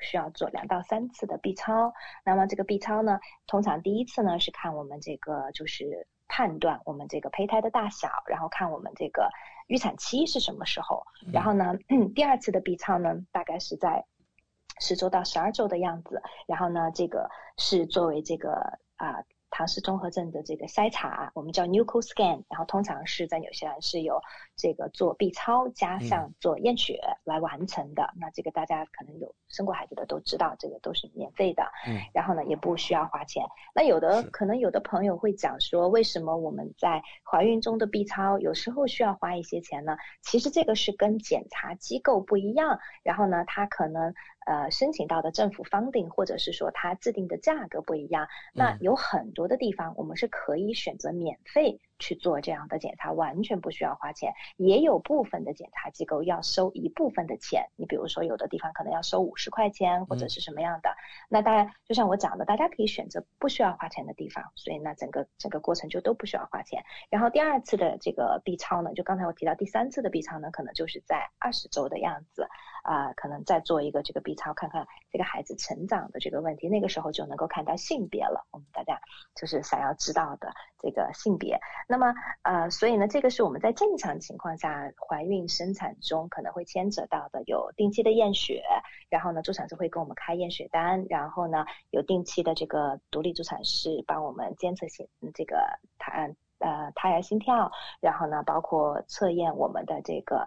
需要做两到三次的 B 超。那么这个 B 超呢，通常第一次呢是看我们这个就是判断我们这个胚胎的大小，然后看我们这个预产期是什么时候。然后呢，[clears throat] 第二次的 B 超呢，大概是在十周到十二周的样子。然后呢，这个是作为这个啊。唐氏综合症的这个筛查，我们叫 Nuchal Scan，然后通常是在纽西兰是有这个做 B 超加上做验血来完成的。那这个大家可能有生过孩子的都知道，这个都是免费的。嗯。然后呢，也不需要花钱。那有的可能有的朋友会讲说，为什么我们在怀孕中的 B 超有时候需要花一些钱呢？其实这个是跟检查机构不一样，然后呢，它可能。呃，申请到的政府 funding，或者是说它制定的价格不一样，那有很多的地方我们是可以选择免费。去做这样的检查完全不需要花钱，也有部分的检查机构要收一部分的钱。你比如说有的地方可能要收五十块钱或者是什么样的。那当然，就像我讲的，大家可以选择不需要花钱的地方，所以那整个整个过程就都不需要花钱。然后第二次的这个 B 超呢，就刚才我提到第三次的 B 超呢，可能就是在二十周的样子啊，可能再做一个这个 B 超，看看这个孩子成长的这个问题，那个时候就能够看到性别了。我们大家就是想要知道的这个性别。那么，呃，所以呢，这个是我们在正常情况下怀孕生产中可能会牵扯到的，有定期的验血，然后呢，助产士会给我们开验血单，然后呢，有定期的这个独立助产士帮我们监测心这个胎呃胎儿心跳，然后呢，包括测验我们的这个。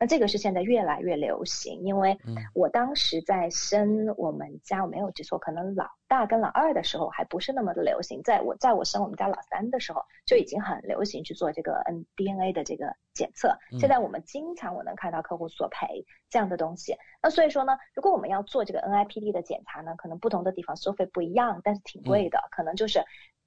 那这个是现在越来越流行，因为我当时在生我们家，我没有记错，可能老大跟老二的时候还不是那么的流行，在我在我生我们家老三的时候就已经很流行去做这个 N DNA 的这个检测。现在我们经常我能看到客户索赔这样的东西。那所以说呢，如果我们要做这个 NIPD 的检查呢，可能不同的地方收费不一样，但是挺贵的，可能就是。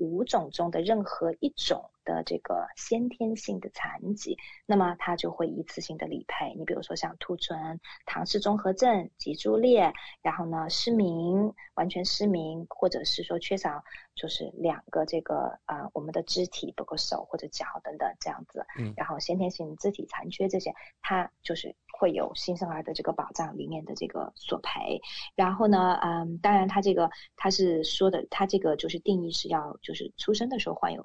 五种中的任何一种的这个先天性的残疾，那么它就会一次性的理赔。你比如说像兔唇、唐氏综合症、脊柱裂，然后呢失明、完全失明，或者是说缺少就是两个这个啊我们的肢体，包括手或者脚等等这样子，然后先天性肢体残缺这些，它。就是会有新生儿的这个保障里面的这个索赔，然后呢，嗯，当然他这个他是说的，他这个就是定义是要就是出生的时候患有。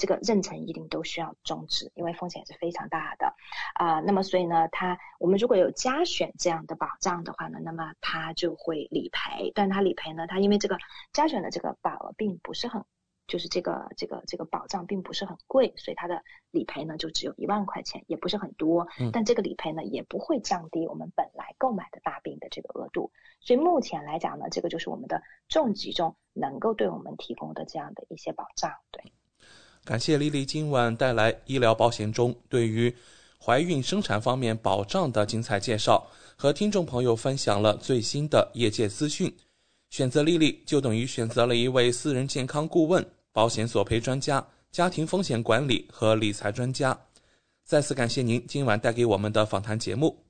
这个妊娠一定都需要终止，因为风险是非常大的啊。那么所以呢，它我们如果有加选这样的保障的话呢，那么它就会理赔。但它理赔呢，它因为这个加选的这个保额并不是很，就是这个这个这个保障并不是很贵，所以它的理赔呢就只有一万块钱，也不是很多。但这个理赔呢也不会降低我们本来购买的大病的这个额度。所以目前来讲呢，这个就是我们的重疾中能够对我们提供的这样的一些保障，对。感谢丽丽今晚带来医疗保险中对于怀孕生产方面保障的精彩介绍，和听众朋友分享了最新的业界资讯。选择丽丽就等于选择了一位私人健康顾问、保险索赔专家、家庭风险管理和理财专家。再次感谢您今晚带给我们的访谈节目。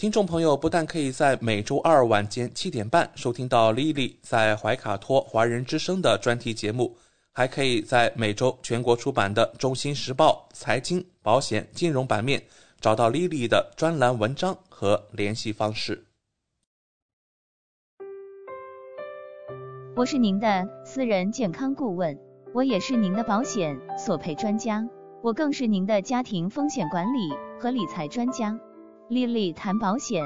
听众朋友不但可以在每周二晚间七点半收听到 Lily 在怀卡托华人之声的专题节目，还可以在每周全国出版的《中新时报》财经、保险、金融版面找到 Lily 的专栏文章和联系方式。我是您的私人健康顾问，我也是您的保险索赔专家，我更是您的家庭风险管理和理财专家。丽丽谈保险，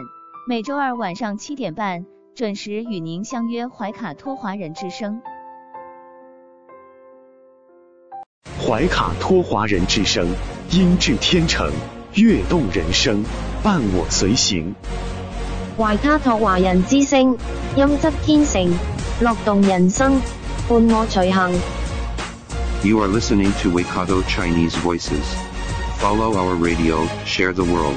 每周二晚上七点半准时与您相约怀卡托华人之声。怀卡托华人之声，音质天成，悦动人生，伴我随行。怀卡托华人之声，音质天成，乐动人生，伴我随行。You are listening to Waikato Chinese Voices. Follow our radio, share the world.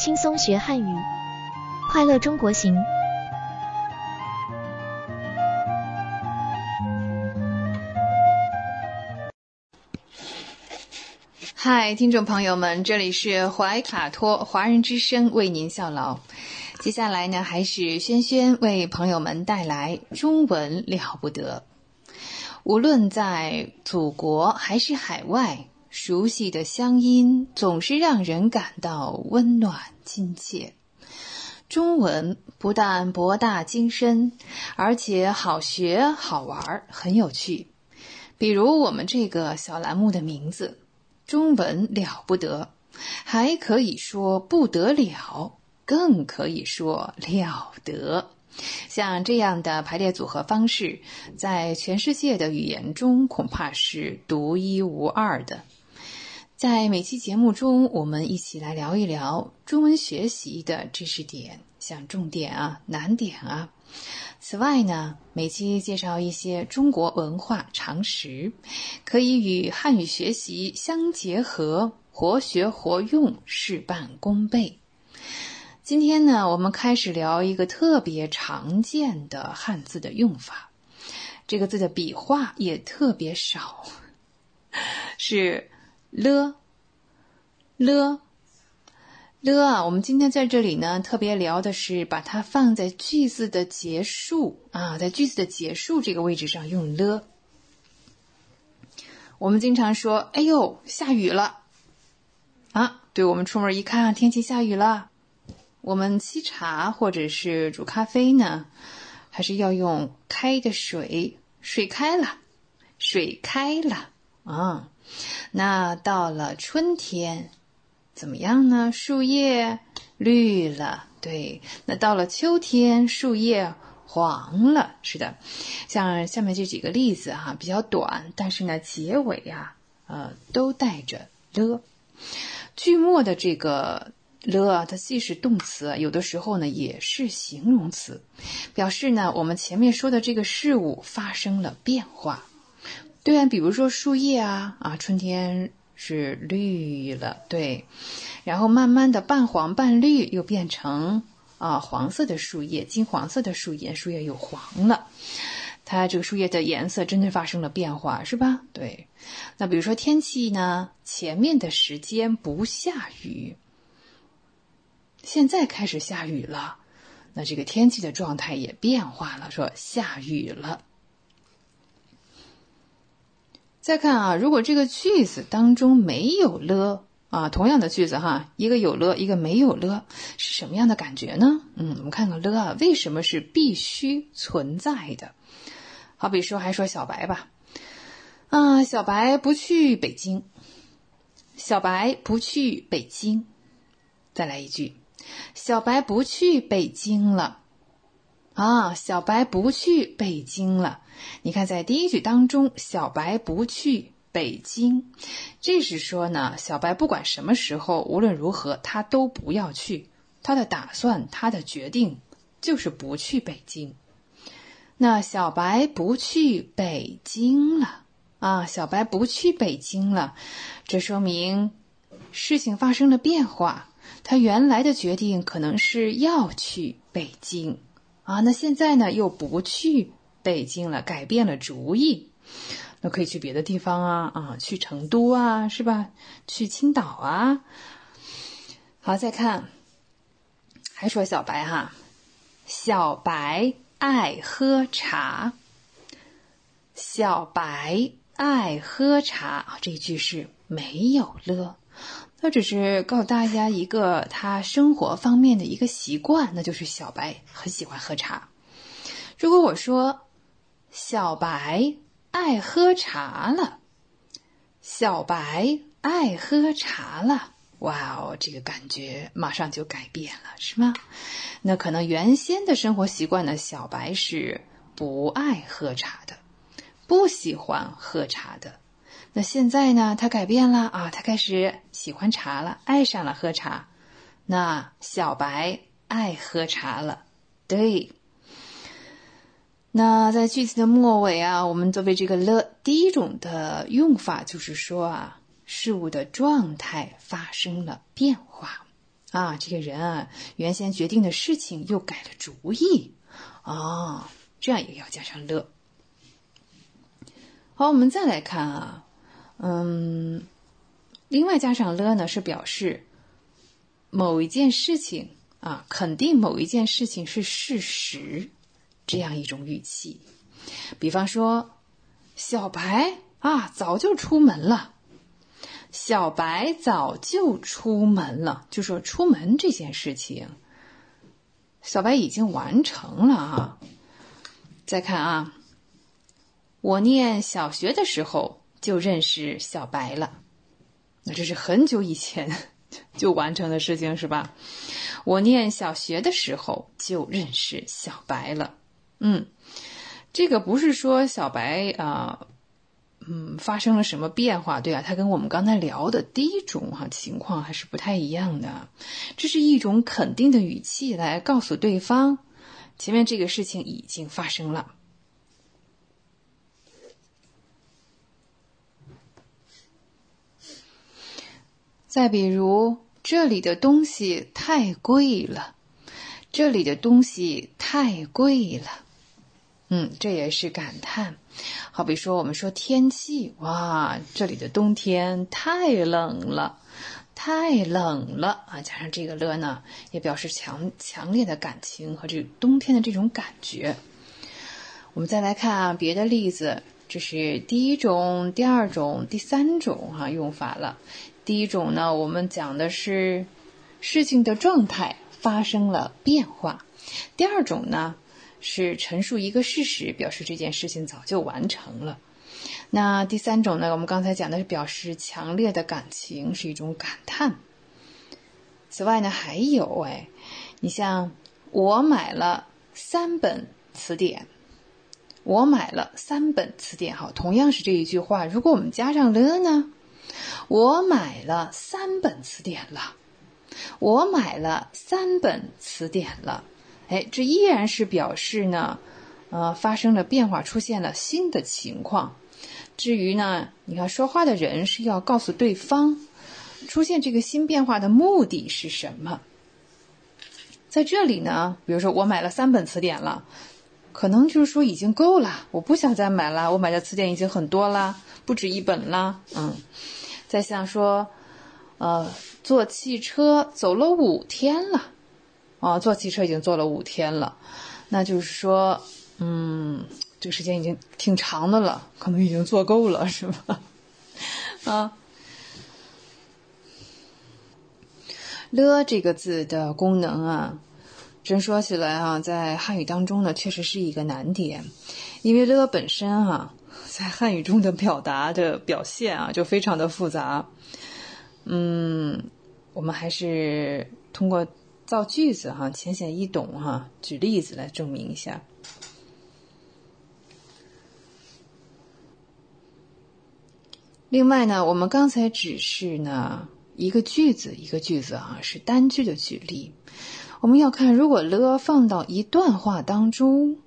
轻松学汉语，快乐中国行。嗨，听众朋友们，这里是怀卡托华人之声为您效劳。接下来呢，还是轩轩为朋友们带来中文了不得。无论在祖国还是海外，熟悉的乡音总是让人感到温暖亲切。中文不但博大精深，而且好学好玩，很有趣。比如我们这个小栏目的名字“中文了不得”，还可以说不得了。更可以说了得，像这样的排列组合方式，在全世界的语言中恐怕是独一无二的。在每期节目中，我们一起来聊一聊中文学习的知识点，像重点啊、难点啊。此外呢，每期介绍一些中国文化常识，可以与汉语学习相结合，活学活用，事半功倍。今天呢，我们开始聊一个特别常见的汉字的用法，这个字的笔画也特别少，[laughs] 是了了了啊！我们今天在这里呢，特别聊的是把它放在句子的结束啊，在句子的结束这个位置上用了。我们经常说：“哎呦，下雨了啊！”对，我们出门一看，天气下雨了。我们沏茶或者是煮咖啡呢，还是要用开的水，水开了，水开了啊。那到了春天，怎么样呢？树叶绿了，对。那到了秋天，树叶黄了，是的。像下面这几个例子哈、比较短，但是呢，结尾呀、啊，呃，都带着了。句末的这个。了，它既是动词，有的时候呢也是形容词，表示呢我们前面说的这个事物发生了变化。对啊，比如说树叶啊啊，春天是绿了，对，然后慢慢的半黄半绿，又变成啊黄色的树叶，金黄色的树叶，树叶又黄了。它这个树叶的颜色真的发生了变化，是吧？对。那比如说天气呢，前面的时间不下雨。现在开始下雨了，那这个天气的状态也变化了，说下雨了。再看啊，如果这个句子当中没有了啊，同样的句子哈，一个有了，一个没有了，是什么样的感觉呢？嗯，我们看看了啊，为什么是必须存在的？好比说，还说小白吧，啊，小白不去北京，小白不去北京，再来一句。小白不去北京了，啊，小白不去北京了。你看，在第一句当中，小白不去北京，这是说呢，小白不管什么时候，无论如何，他都不要去。他的打算，他的决定就是不去北京。那小白不去北京了，啊，小白不去北京了，这说明事情发生了变化。他原来的决定可能是要去北京，啊，那现在呢又不去北京了，改变了主意，那可以去别的地方啊，啊，去成都啊，是吧？去青岛啊。好，再看，还说小白哈，小白爱喝茶，小白爱喝茶，这一句是没有了。他只是告诉大家一个他生活方面的一个习惯，那就是小白很喜欢喝茶。如果我说小白爱喝茶了，小白爱喝茶了。哇哦，这个感觉马上就改变了，是吗？那可能原先的生活习惯呢，小白是不爱喝茶的，不喜欢喝茶的。那现在呢，他改变了啊，他开始喜欢茶了，爱上了喝茶。那小白爱喝茶了，对。那在句子的末尾啊，我们作为这个了，第一种的用法就是说啊。事物的状态发生了变化，啊，这个人啊，原先决定的事情又改了主意，啊，这样也要加上了。好，我们再来看啊，嗯，另外加上了呢，是表示某一件事情啊，肯定某一件事情是事实，这样一种语气。比方说，小白啊，早就出门了。小白早就出门了，就说出门这件事情，小白已经完成了啊。再看啊，我念小学的时候就认识小白了，那这是很久以前 [laughs] 就完成的事情是吧？我念小学的时候就认识小白了，嗯，这个不是说小白啊。嗯，发生了什么变化？对啊，它跟我们刚才聊的第一种哈情况还是不太一样的。这是一种肯定的语气来告诉对方，前面这个事情已经发生了。再比如，这里的东西太贵了，这里的东西太贵了。嗯，这也是感叹。好比说，我们说天气，哇，这里的冬天太冷了，太冷了啊！加上这个了呢，也表示强强烈的感情和这冬天的这种感觉。我们再来看啊，别的例子，这是第一种、第二种、第三种哈用法了。第一种呢，我们讲的是事情的状态发生了变化；第二种呢。是陈述一个事实，表示这件事情早就完成了。那第三种呢？我们刚才讲的是表示强烈的感情，是一种感叹。此外呢，还有哎，你像我买了三本词典，我买了三本词典。好，同样是这一句话，如果我们加上了呢？我买了三本词典了，我买了三本词典了。哎，这依然是表示呢，呃，发生了变化，出现了新的情况。至于呢，你看说话的人是要告诉对方，出现这个新变化的目的是什么？在这里呢，比如说我买了三本词典了，可能就是说已经够了，我不想再买了，我买的词典已经很多了，不止一本了。嗯，再像说，呃，坐汽车走了五天了。啊，坐汽车已经坐了五天了，那就是说，嗯，这个时间已经挺长的了，可能已经坐够了，是吧？[laughs] 啊，了这个字的功能啊，真说起来啊，在汉语当中呢，确实是一个难点，因为了本身啊，在汉语中的表达的表现啊，就非常的复杂。嗯，我们还是通过。造句子哈，浅显易懂哈，举例子来证明一下。另外呢，我们刚才只是呢一个句子一个句子啊，是单句的举例。我们要看如果了放到一段话当中，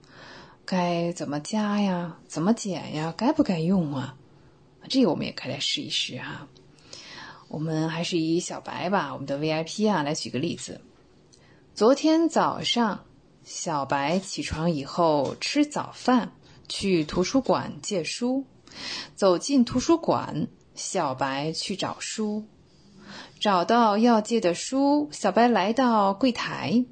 该怎么加呀？怎么减呀？该不该用啊？这个我们也可以来试一试哈。我们还是以小白吧，我们的 VIP 啊，来举个例子。昨天早上，小白起床以后吃早饭，去图书馆借书。走进图书馆，小白去找书，找到要借的书，小白来到柜台，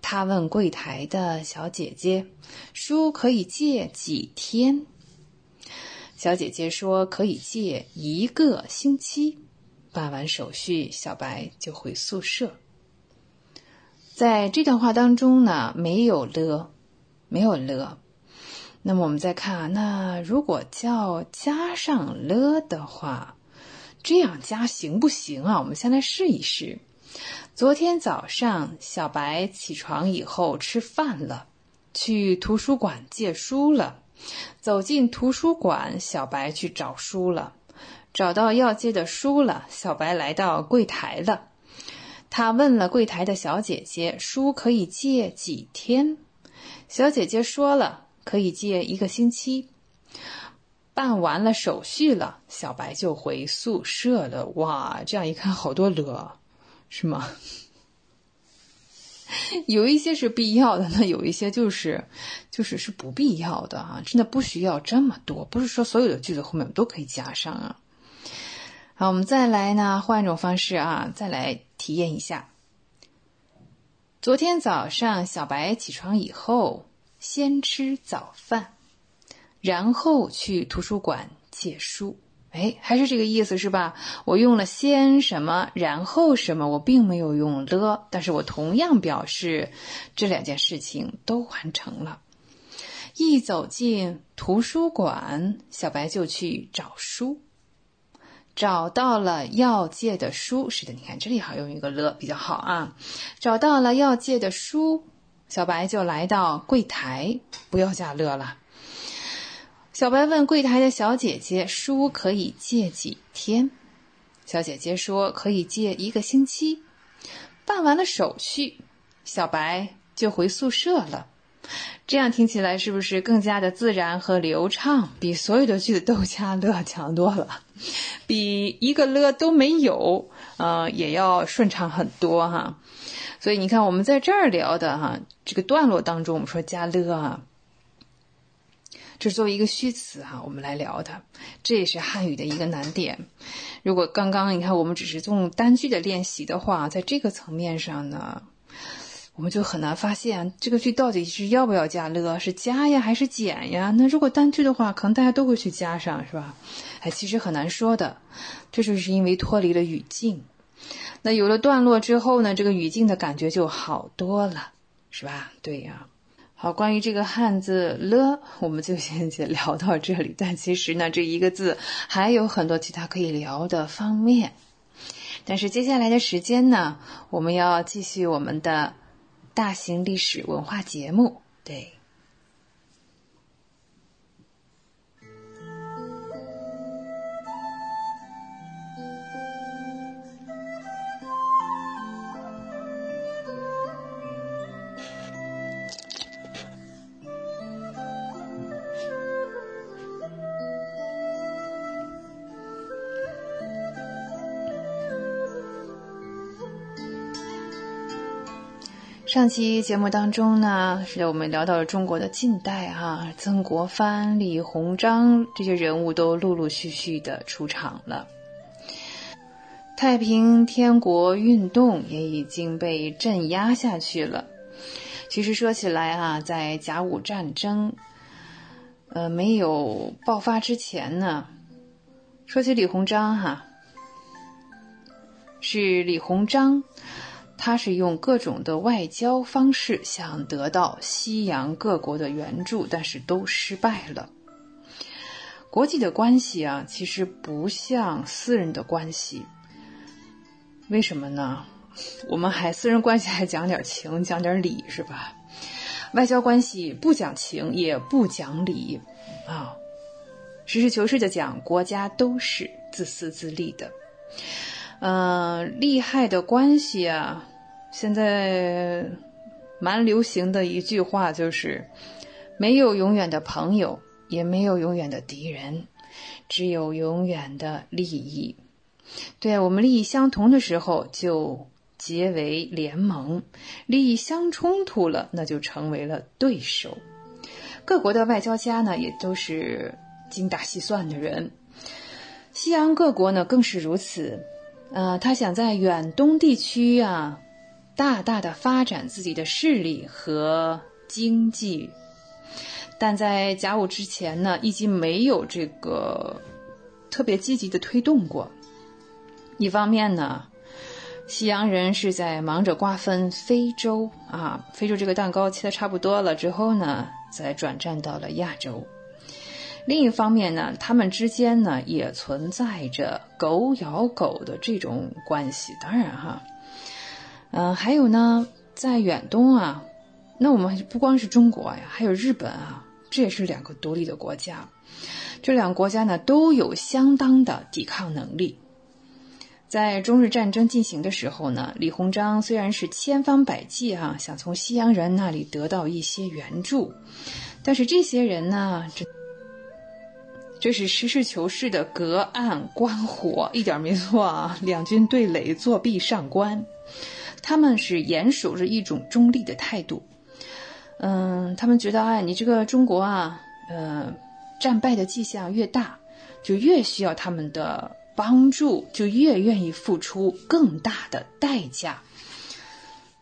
他问柜台的小姐姐：“书可以借几天？”小姐姐说：“可以借一个星期。”办完手续，小白就回宿舍。在这段话当中呢，没有了，没有了。那么我们再看啊，那如果叫加上了的话，这样加行不行啊？我们先来试一试。昨天早上，小白起床以后吃饭了，去图书馆借书了。走进图书馆，小白去找书了，找到要借的书了。小白来到柜台了。他问了柜台的小姐姐：“书可以借几天？”小姐姐说了：“可以借一个星期。”办完了手续了，小白就回宿舍了。哇，这样一看，好多了，是吗？[laughs] 有一些是必要的，那有一些就是就是是不必要的啊！真的不需要这么多，不是说所有的句子后面都可以加上啊。好，我们再来呢，换一种方式啊，再来体验一下。昨天早上，小白起床以后，先吃早饭，然后去图书馆借书。哎，还是这个意思是吧？我用了先什么，然后什么，我并没有用了，但是我同样表示这两件事情都完成了。一走进图书馆，小白就去找书。找到了要借的书，是的，你看这里好用一个了比较好啊。找到了要借的书，小白就来到柜台，不要加了了。小白问柜台的小姐姐：“书可以借几天？”小姐姐说：“可以借一个星期。”办完了手续，小白就回宿舍了。这样听起来是不是更加的自然和流畅？比所有的句子都加了强多了，[laughs] 比一个了都没有，呃，也要顺畅很多哈。所以你看，我们在这儿聊的哈，这个段落当中，我们说加了啊，这是作为一个虚词哈，我们来聊的，这也是汉语的一个难点。如果刚刚你看我们只是用单句的练习的话，在这个层面上呢。我们就很难发现这个句到底是要不要加了，是加呀还是减呀？那如果单句的话，可能大家都会去加上，是吧？哎，其实很难说的，这就是因为脱离了语境。那有了段落之后呢，这个语境的感觉就好多了，是吧？对呀。好，关于这个汉字了，我们就先聊到这里。但其实呢，这一个字还有很多其他可以聊的方面。但是接下来的时间呢，我们要继续我们的。大型历史文化节目，对。上期节目当中呢，是我们聊到了中国的近代哈，曾国藩、李鸿章这些人物都陆陆续续的出场了。太平天国运动也已经被镇压下去了。其实说起来哈，在甲午战争呃没有爆发之前呢，说起李鸿章哈，是李鸿章。他是用各种的外交方式想得到西洋各国的援助，但是都失败了。国际的关系啊，其实不像私人的关系。为什么呢？我们还私人关系还讲点情，讲点理，是吧？外交关系不讲情，也不讲理啊。实事求是的讲，国家都是自私自利的。嗯，利害的关系啊。现在蛮流行的一句话就是：没有永远的朋友，也没有永远的敌人，只有永远的利益。对我们利益相同的时候，就结为联盟；利益相冲突了，那就成为了对手。各国的外交家呢，也都是精打细算的人。西洋各国呢，更是如此。呃，他想在远东地区啊。大大的发展自己的势力和经济，但在甲午之前呢，已经没有这个特别积极的推动过。一方面呢，西洋人是在忙着瓜分非洲啊，非洲这个蛋糕切的差不多了之后呢，再转战到了亚洲。另一方面呢，他们之间呢也存在着狗咬狗的这种关系。当然哈，嗯，还有呢，在远东啊，那我们不光是中国呀，还有日本啊，这也是两个独立的国家。这两个国家呢都有相当的抵抗能力。在中日战争进行的时候呢，李鸿章虽然是千方百计哈想从西洋人那里得到一些援助，但是这些人呢，这这是实事求是的隔岸观火，一点没错啊！两军对垒，作壁上观，他们是严守着一种中立的态度。嗯，他们觉得哎，你这个中国啊，呃，战败的迹象越大，就越需要他们的。帮助就越愿意付出更大的代价，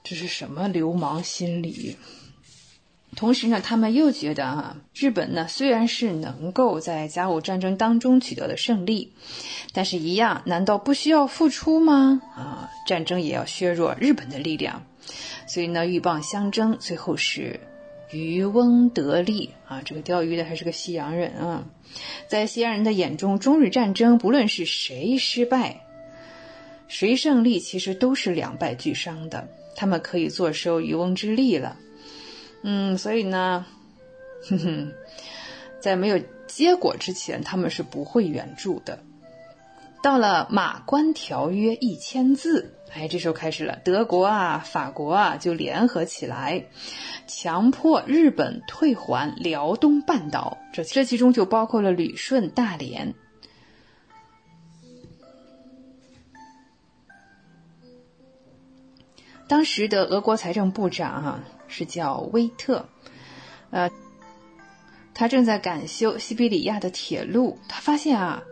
这是什么流氓心理？同时呢，他们又觉得啊，日本呢虽然是能够在甲午战争当中取得了胜利，但是一样，难道不需要付出吗？啊，战争也要削弱日本的力量，所以呢，鹬蚌相争，最后是。渔翁得利啊，这个钓鱼的还是个西洋人啊，在西洋人的眼中，中日战争不论是谁失败，谁胜利，其实都是两败俱伤的，他们可以坐收渔翁之利了。嗯，所以呢，哼哼，在没有结果之前，他们是不会援助的。到了马关条约一签字，哎，这时候开始了，德国啊、法国啊就联合起来。强迫日本退还辽东半岛，这这其中就包括了旅顺、大连。当时的俄国财政部长啊是叫威特，呃，他正在赶修西伯利亚的铁路，他发现啊，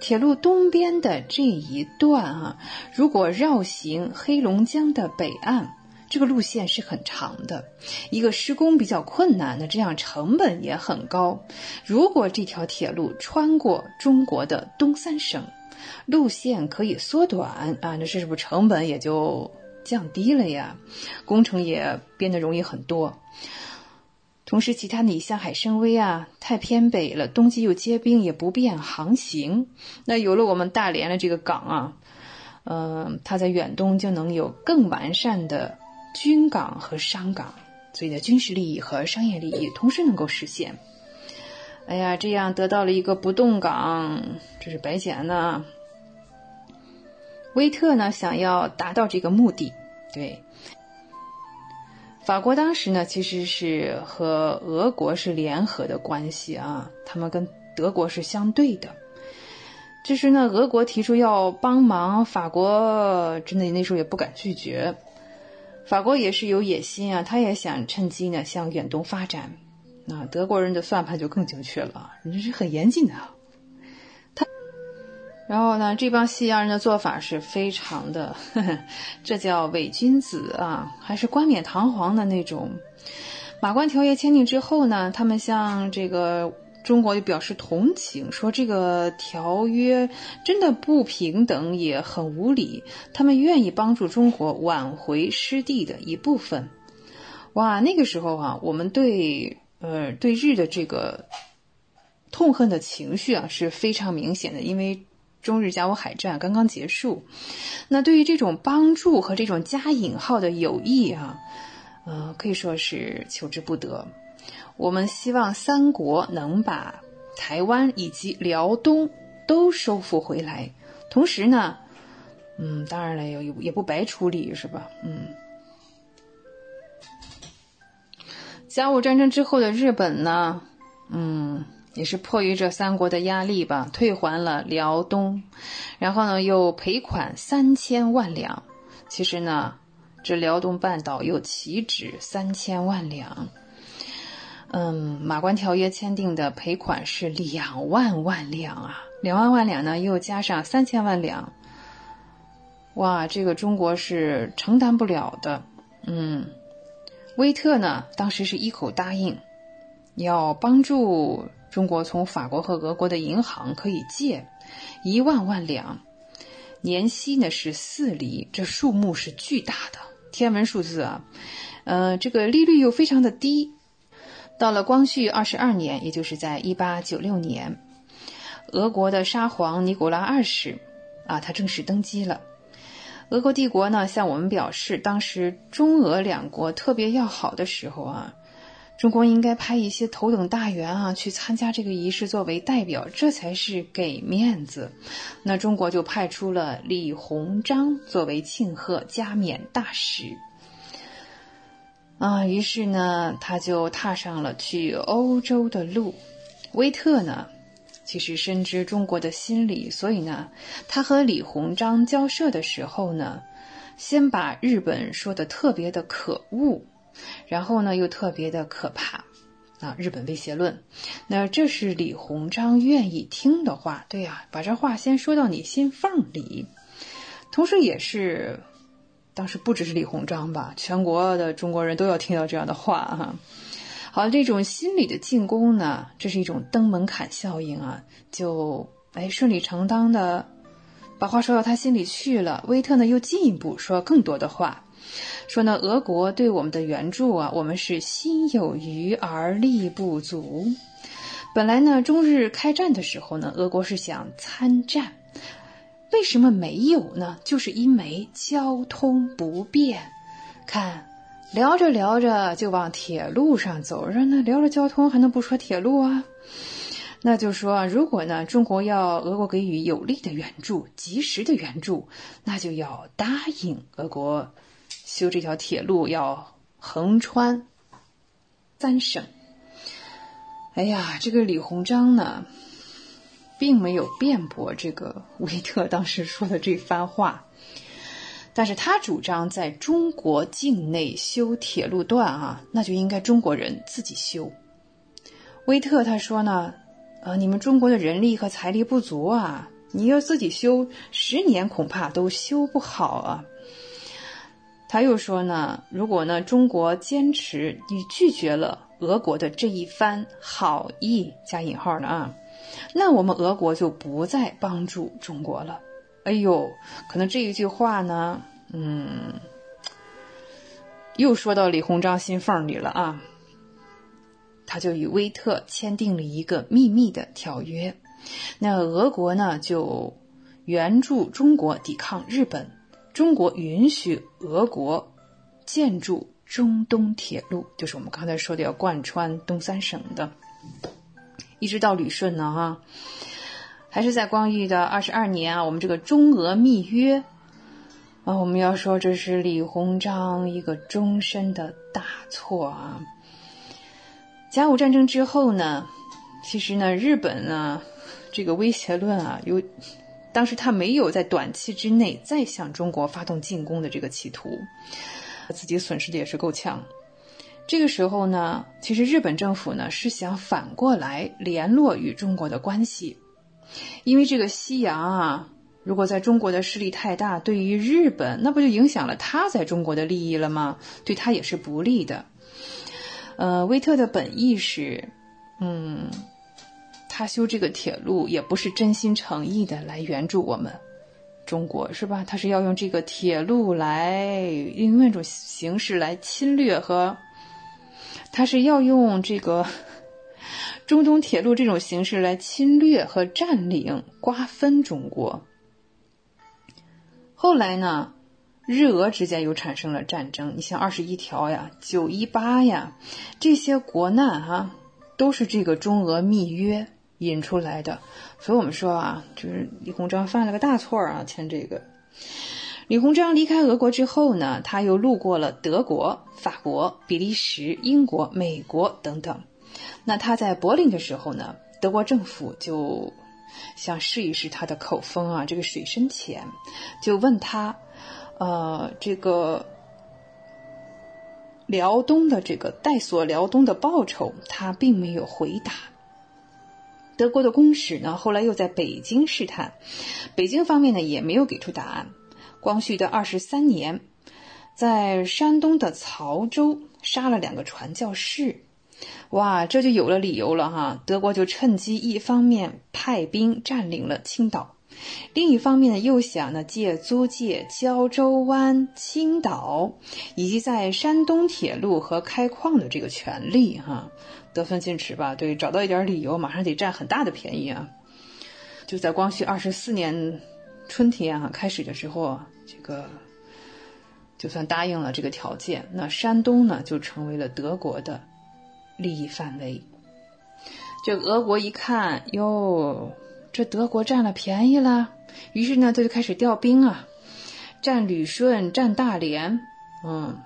铁路东边的这一段啊，如果绕行黑龙江的北岸。这个路线是很长的，一个施工比较困难的，这样成本也很高。如果这条铁路穿过中国的东三省，路线可以缩短啊，那这是不是成本也就降低了呀？工程也变得容易很多。同时，其他你像海参崴啊，太偏北了，冬季又结冰，也不便航行。那有了我们大连的这个港啊，嗯，它在远东就能有更完善的。军港和商港，所以的军事利益和商业利益同时能够实现。哎呀，这样得到了一个不动港，这是白捡的。威特呢，想要达到这个目的，对。法国当时呢，其实是和俄国是联合的关系啊，他们跟德国是相对的。就是呢，俄国提出要帮忙，法国真的那时候也不敢拒绝。法国也是有野心啊，他也想趁机呢向远东发展。那德国人的算盘就更精确了，人家是很严谨的。然后呢，这帮西洋人的做法是非常的，呵 [laughs] 呵这叫伪君子啊，还是冠冕堂皇的那种。马关条约签订之后呢，他们向这个。中国就表示同情，说这个条约真的不平等，也很无理。他们愿意帮助中国挽回失地的一部分。哇，那个时候啊，我们对呃对日的这个痛恨的情绪啊是非常明显的，因为中日甲午海战刚刚结束。那对于这种帮助和这种加引号的友谊啊，呃，可以说是求之不得。我们希望三国能把台湾以及辽东都收复回来，同时呢，嗯，当然了，也也不白处理，是吧？嗯，甲午战争之后的日本呢，嗯，也是迫于这三国的压力吧，退还了辽东，然后呢，又赔款三千万两。其实呢，这辽东半岛又岂止三千万两？嗯，马关条约签订的赔款是两万万两啊，两万万两呢，又加上三千万两，哇，这个中国是承担不了的。嗯，威特呢，当时是一口答应，要帮助中国从法国和俄国的银行可以借一万万两。年息呢是四厘，这数目是巨大的天文数字啊。呃，这个利率又非常的低。到了光绪二十二年，也就是在一八九六年，俄国的沙皇尼古拉二世啊，他正式登基了。俄国帝国呢向我们表示，当时中俄两国特别要好的时候啊。中国应该派一些头等大员啊去参加这个仪式，作为代表，这才是给面子。那中国就派出了李鸿章作为庆贺加冕大使啊。于是呢，他就踏上了去欧洲的路。威特呢，其实深知中国的心理，所以呢，他和李鸿章交涉的时候呢，先把日本说的特别的可恶。然后呢，又特别的可怕，啊，日本威胁论。那这是李鸿章愿意听的话，对呀，把这话先说到你心缝里。同时，也是当时不只是李鸿章吧，全国的中国人都要听到这样的话哈。好，这种心理的进攻呢，这是一种登门槛效应啊，就哎顺理成章的把话说到他心里去了。威特呢，又进一步说更多的话。说呢，俄国对我们的援助啊，我们是心有余而力不足。本来呢，中日开战的时候呢，俄国是想参战，为什么没有呢？就是因为交通不便。看，聊着聊着就往铁路上走着呢，聊着交通还能不说铁路啊？那就说，如果呢，中国要俄国给予有力的援助、及时的援助，那就要答应俄国。修这条铁路要横穿三省。哎呀，这个李鸿章呢，并没有辩驳这个 [laughs] 维特当时说的这番话，但是他主张在中国境内修铁路段啊，那就应该中国人自己修。威特他说呢，呃，你们中国的人力和财力不足啊，你要自己修，十年恐怕都修不好啊。他又说呢，如果呢中国坚持你拒绝了俄国的这一番好意加引号的啊，那我们俄国就不再帮助中国了。哎呦，可能这一句话呢，嗯，又说到李鸿章心缝里了啊。他就与威特签订了一个秘密的条约，那俄国呢就援助中国抵抗日本。中国允许俄国建筑中东铁路，就是我们刚才说的要贯穿东三省的，一直到旅顺呢，哈，还是在光绪的二十二年啊，我们这个中俄密约啊，我们要说这是李鸿章一个终身的大错啊。甲午战争之后呢，其实呢，日本呢，这个威胁论啊，有。当时他没有在短期之内再向中国发动进攻的这个企图，自己损失的也是够呛。这个时候呢，其实日本政府呢是想反过来联络与中国的关系，因为这个西洋啊，如果在中国的势力太大，对于日本那不就影响了他在中国的利益了吗？对他也是不利的。呃，威特的本意是，嗯。他修这个铁路也不是真心诚意的来援助我们中国，是吧？他是要用这个铁路来用那种形式来侵略和，他是要用这个中东铁路这种形式来侵略和占领、瓜分中国。后来呢，日俄之间又产生了战争。你像二十一条呀、九一八呀，这些国难哈，都是这个中俄密约。引出来的，所以我们说啊，就是李鸿章犯了个大错啊，签这个。李鸿章离开俄国之后呢，他又路过了德国、法国、比利时、英国、美国等等。那他在柏林的时候呢，德国政府就想试一试他的口风啊，这个水深浅，就问他，呃，这个辽东的这个戴索辽东的报酬，他并没有回答。德国的公使呢，后来又在北京试探，北京方面呢也没有给出答案。光绪的二十三年，在山东的曹州杀了两个传教士，哇，这就有了理由了哈。德国就趁机一方面派兵占领了青岛，另一方面呢，又想呢借租界胶州湾、青岛，以及在山东铁路和开矿的这个权利，哈，得寸进尺吧？对，找到一点理由，马上得占很大的便宜啊！就在光绪二十四年春天啊，开始的时候，这个就算答应了这个条件，那山东呢就成为了德国的利益范围。这俄国一看，哟。这德国占了便宜了，于是呢，他就开始调兵啊，占旅顺，占大连，嗯，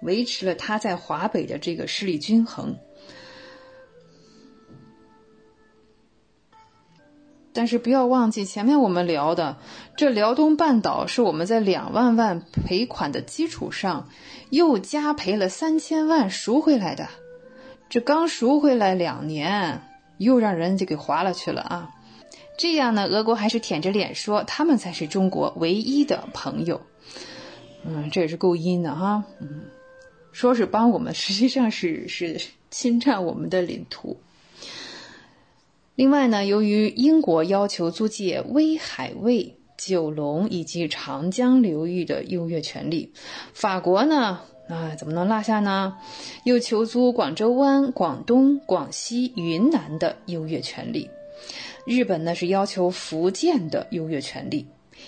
维持了他在华北的这个势力均衡。但是不要忘记前面我们聊的，这辽东半岛是我们在两万万赔款的基础上，又加赔了三千万赎回来的，这刚赎回来两年。又让人家给划了去了啊！这样呢，俄国还是舔着脸说他们才是中国唯一的朋友。嗯，这也是够阴的哈。嗯，说是帮我们，实际上是是侵占我们的领土。另外呢，由于英国要求租借威海卫、九龙以及长江流域的优越权利，法国呢？啊，怎么能落下呢？又求租广州湾、广东、广西、云南的优越权利。日本呢是要求福建的优越权利。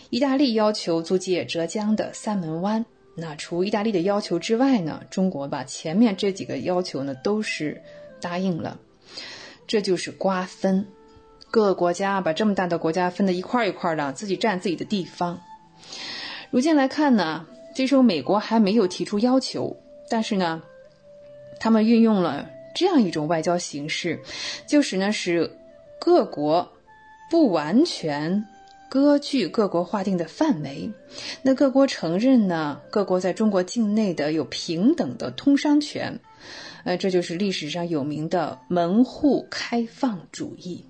意大利要求租借浙江的三门湾。那除意大利的要求之外呢，中国把前面这几个要求呢都是答应了。这就是瓜分，各个国家把这么大的国家分的一块一块的，自己占自己的地方。如今来看呢？这时候美国还没有提出要求，但是呢，他们运用了这样一种外交形式，就是呢使各国不完全割据各国划定的范围，那各国承认呢各国在中国境内的有平等的通商权，呃，这就是历史上有名的门户开放主义。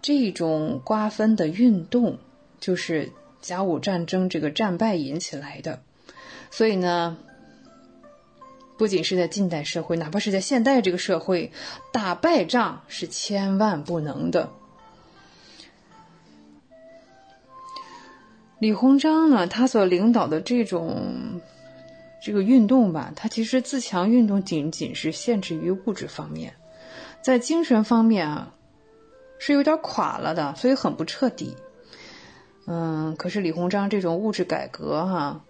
这种瓜分的运动就是甲午战争这个战败引起来的。所以呢，不仅是在近代社会，哪怕是在现代这个社会，打败仗是千万不能的。李鸿章呢，他所领导的这种这个运动吧，他其实自强运动仅仅是限制于物质方面，在精神方面啊是有点垮了的，所以很不彻底。嗯，可是李鸿章这种物质改革哈。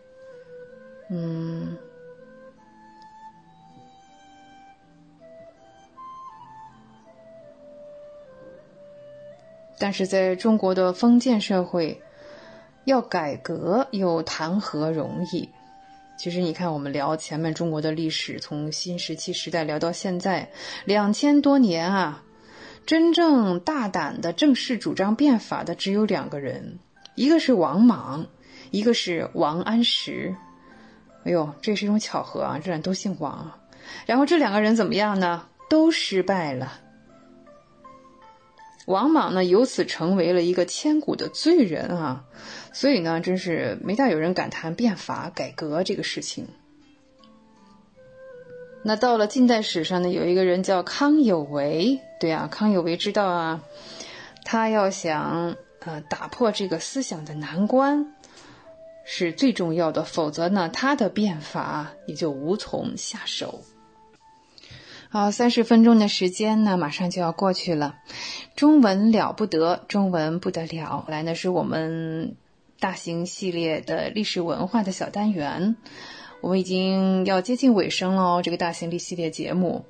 嗯，但是在中国的封建社会，要改革又谈何容易？其实你看，我们聊前面中国的历史，从新石器时代聊到现在，两千多年啊，真正大胆的正式主张变法的只有两个人，一个是王莽，一个是王安石。哎呦，这是一种巧合啊！这俩都姓王，然后这两个人怎么样呢？都失败了。王莽呢，由此成为了一个千古的罪人啊！所以呢，真是没大有人敢谈变法改革这个事情。那到了近代史上呢，有一个人叫康有为，对啊，康有为知道啊，他要想呃打破这个思想的难关。是最重要的，否则呢，他的变法也就无从下手。好，三十分钟的时间呢，马上就要过去了。中文了不得，中文不得了。来呢，是我们大型系列的历史文化的小单元，我们已经要接近尾声了哦。这个大型历系列节目，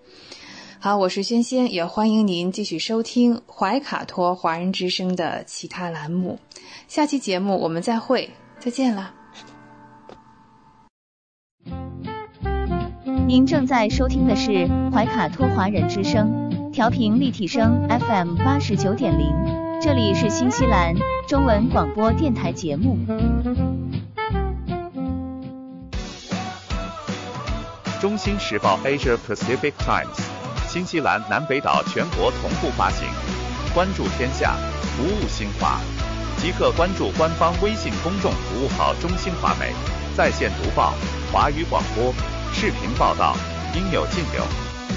好，我是轩轩，也欢迎您继续收听怀卡托华人之声的其他栏目。下期节目我们再会。再见了。您正在收听的是怀卡托华人之声，调频立体声 FM 八十九点零，这里是新西兰中文广播电台节目。中新时报 Asia Pacific Times，新西兰南北岛全国同步发行，关注天下，服务新华。即刻关注官方微信公众服务号“中新华媒”，在线读报、华语广播、视频报道，应有尽有。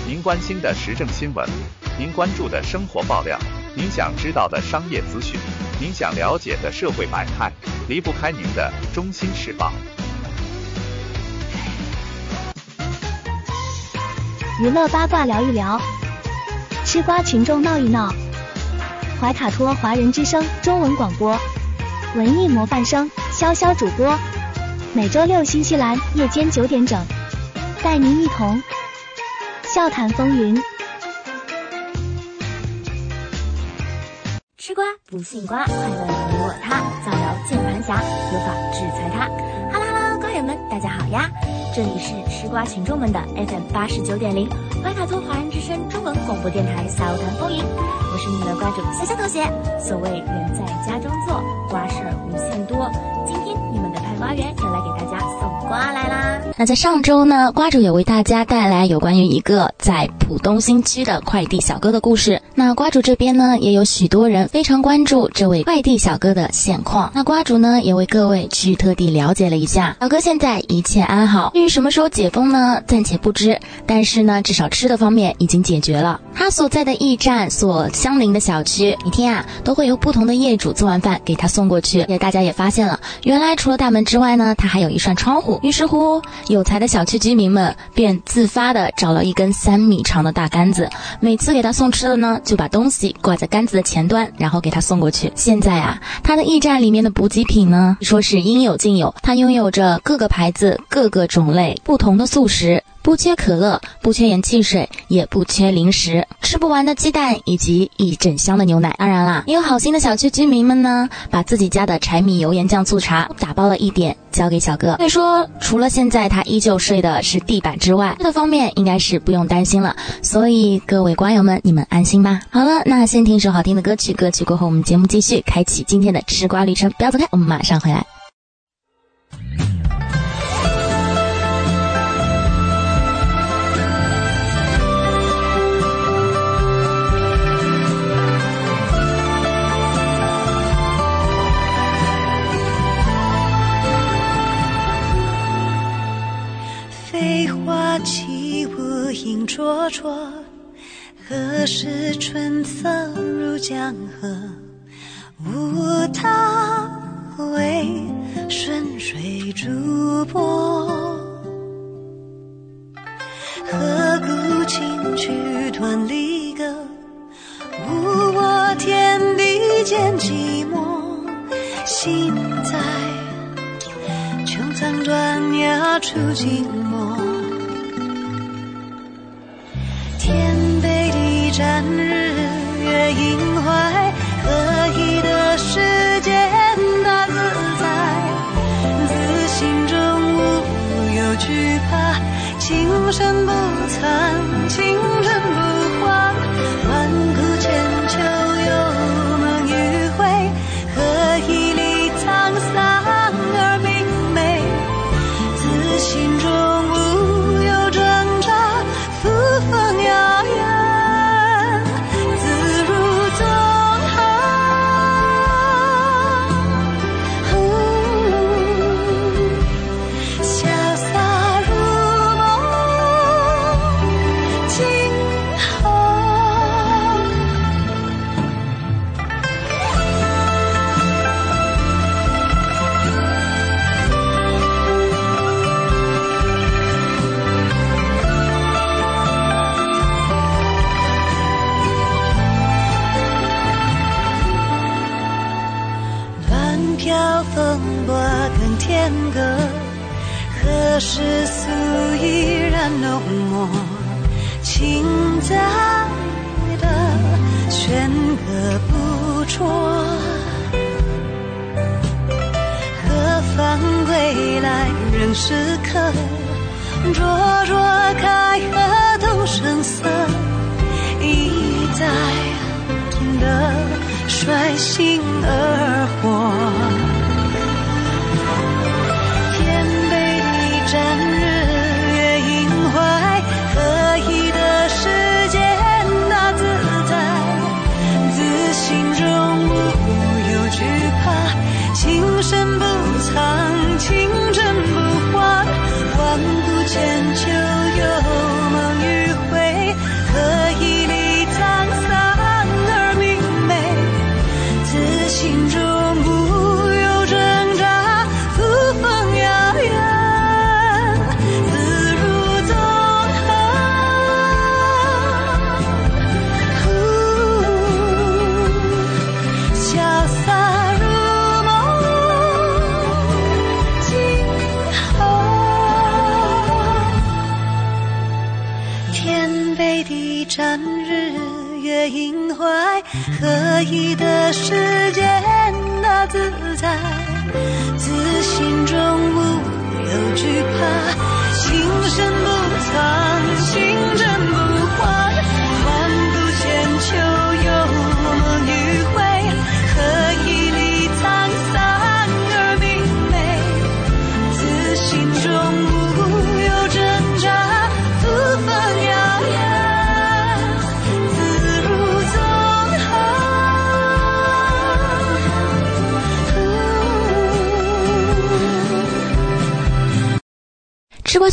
您关心的时政新闻，您关注的生活爆料，您想知道的商业资讯，您想了解的社会百态，离不开您的《中心时报》。娱乐八卦聊一聊，吃瓜群众闹一闹。怀卡托华人之声中文广播，文艺模范生潇潇主播，每周六新西兰夜间九点整，带您一同笑谈风云。吃瓜不信瓜，快乐你我他，造谣键盘侠，有法制裁他。哈喽哈喽，瓜友们，大家好呀！这里是吃瓜群众们的 FM 八十九点零，怀卡托华人之声中文广播电台笑谈风云，我是你们的瓜主潇潇同学。所谓人在家中坐，瓜事无限多。今天你们瓜园又来给大家送瓜来啦。那在上周呢，瓜主也为大家带来有关于一个在浦东新区的快递小哥的故事。那瓜主这边呢，也有许多人非常关注这位快递小哥的现况。那瓜主呢，也为各位去特地了解了一下，小哥现在一切安好。至于什么时候解封呢，暂且不知。但是呢，至少吃的方面已经解决了。他所在的驿站所相邻的小区，每天啊都会有不同的业主做完饭给他送过去。也大家也发现了，原来除了大门之之外呢，它还有一扇窗户。于是乎，有才的小区居民们便自发的找了一根三米长的大杆子，每次给他送吃的呢，就把东西挂在杆子的前端，然后给他送过去。现在啊，他的驿站里面的补给品呢，说是应有尽有。它拥有着各个牌子、各个种类不同的素食。不缺可乐，不缺盐汽水，也不缺零食，吃不完的鸡蛋以及一整箱的牛奶。当然啦，也有好心的小区居民们呢，把自己家的柴米油盐酱醋茶打包了一点，交给小哥。所以说，除了现在他依旧睡的是地板之外，这方面应该是不用担心了。所以各位瓜友们，你们安心吧。好了，那先听一首好听的歌曲，歌曲过后我们节目继续，开启今天的吃瓜旅程。不要走开，我们马上回来。灼灼，何时春色入江河？无他，为顺水逐波。何故轻曲断离歌？无我天地间寂寞，心在穹苍断崖处静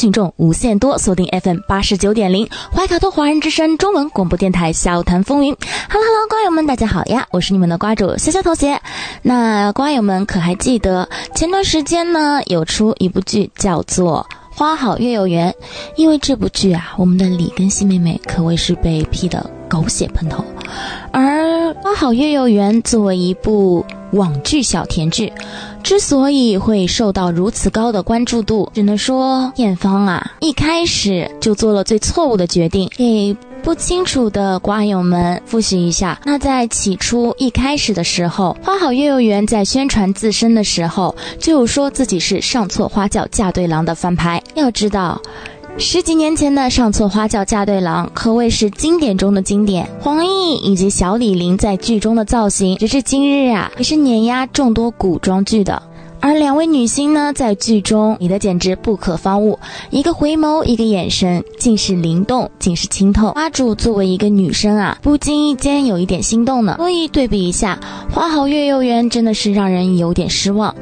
群众无限多，锁定 FM 八十九点零，怀卡托华人之声中文广播电台笑谈风云。Hello Hello，瓜友们，大家好呀，我是你们的瓜主潇潇同学。那瓜友们可还记得前段时间呢，有出一部剧叫做《花好月有圆》，因为这部剧啊，我们的李根熙妹妹可谓是被批的狗血喷头。而《花好月又圆》作为一部网剧小甜剧，之所以会受到如此高的关注度，只能说片方啊一开始就做了最错误的决定。给不清楚的瓜友们复习一下，那在起初一开始的时候，花好月又圆在宣传自身的时候，就有说自己是上错花轿嫁对郎的翻拍。要知道。十几年前的《上错花轿嫁对郎》可谓是经典中的经典，黄奕以及小李玲在剧中的造型，直至今日啊，也是碾压众多古装剧的。而两位女星呢，在剧中美的简直不可方物，一个回眸，一个眼神，尽是灵动，尽是清透。花主作为一个女生啊，不经意间有一点心动呢。所以对比一下，《花好月又圆》真的是让人有点失望。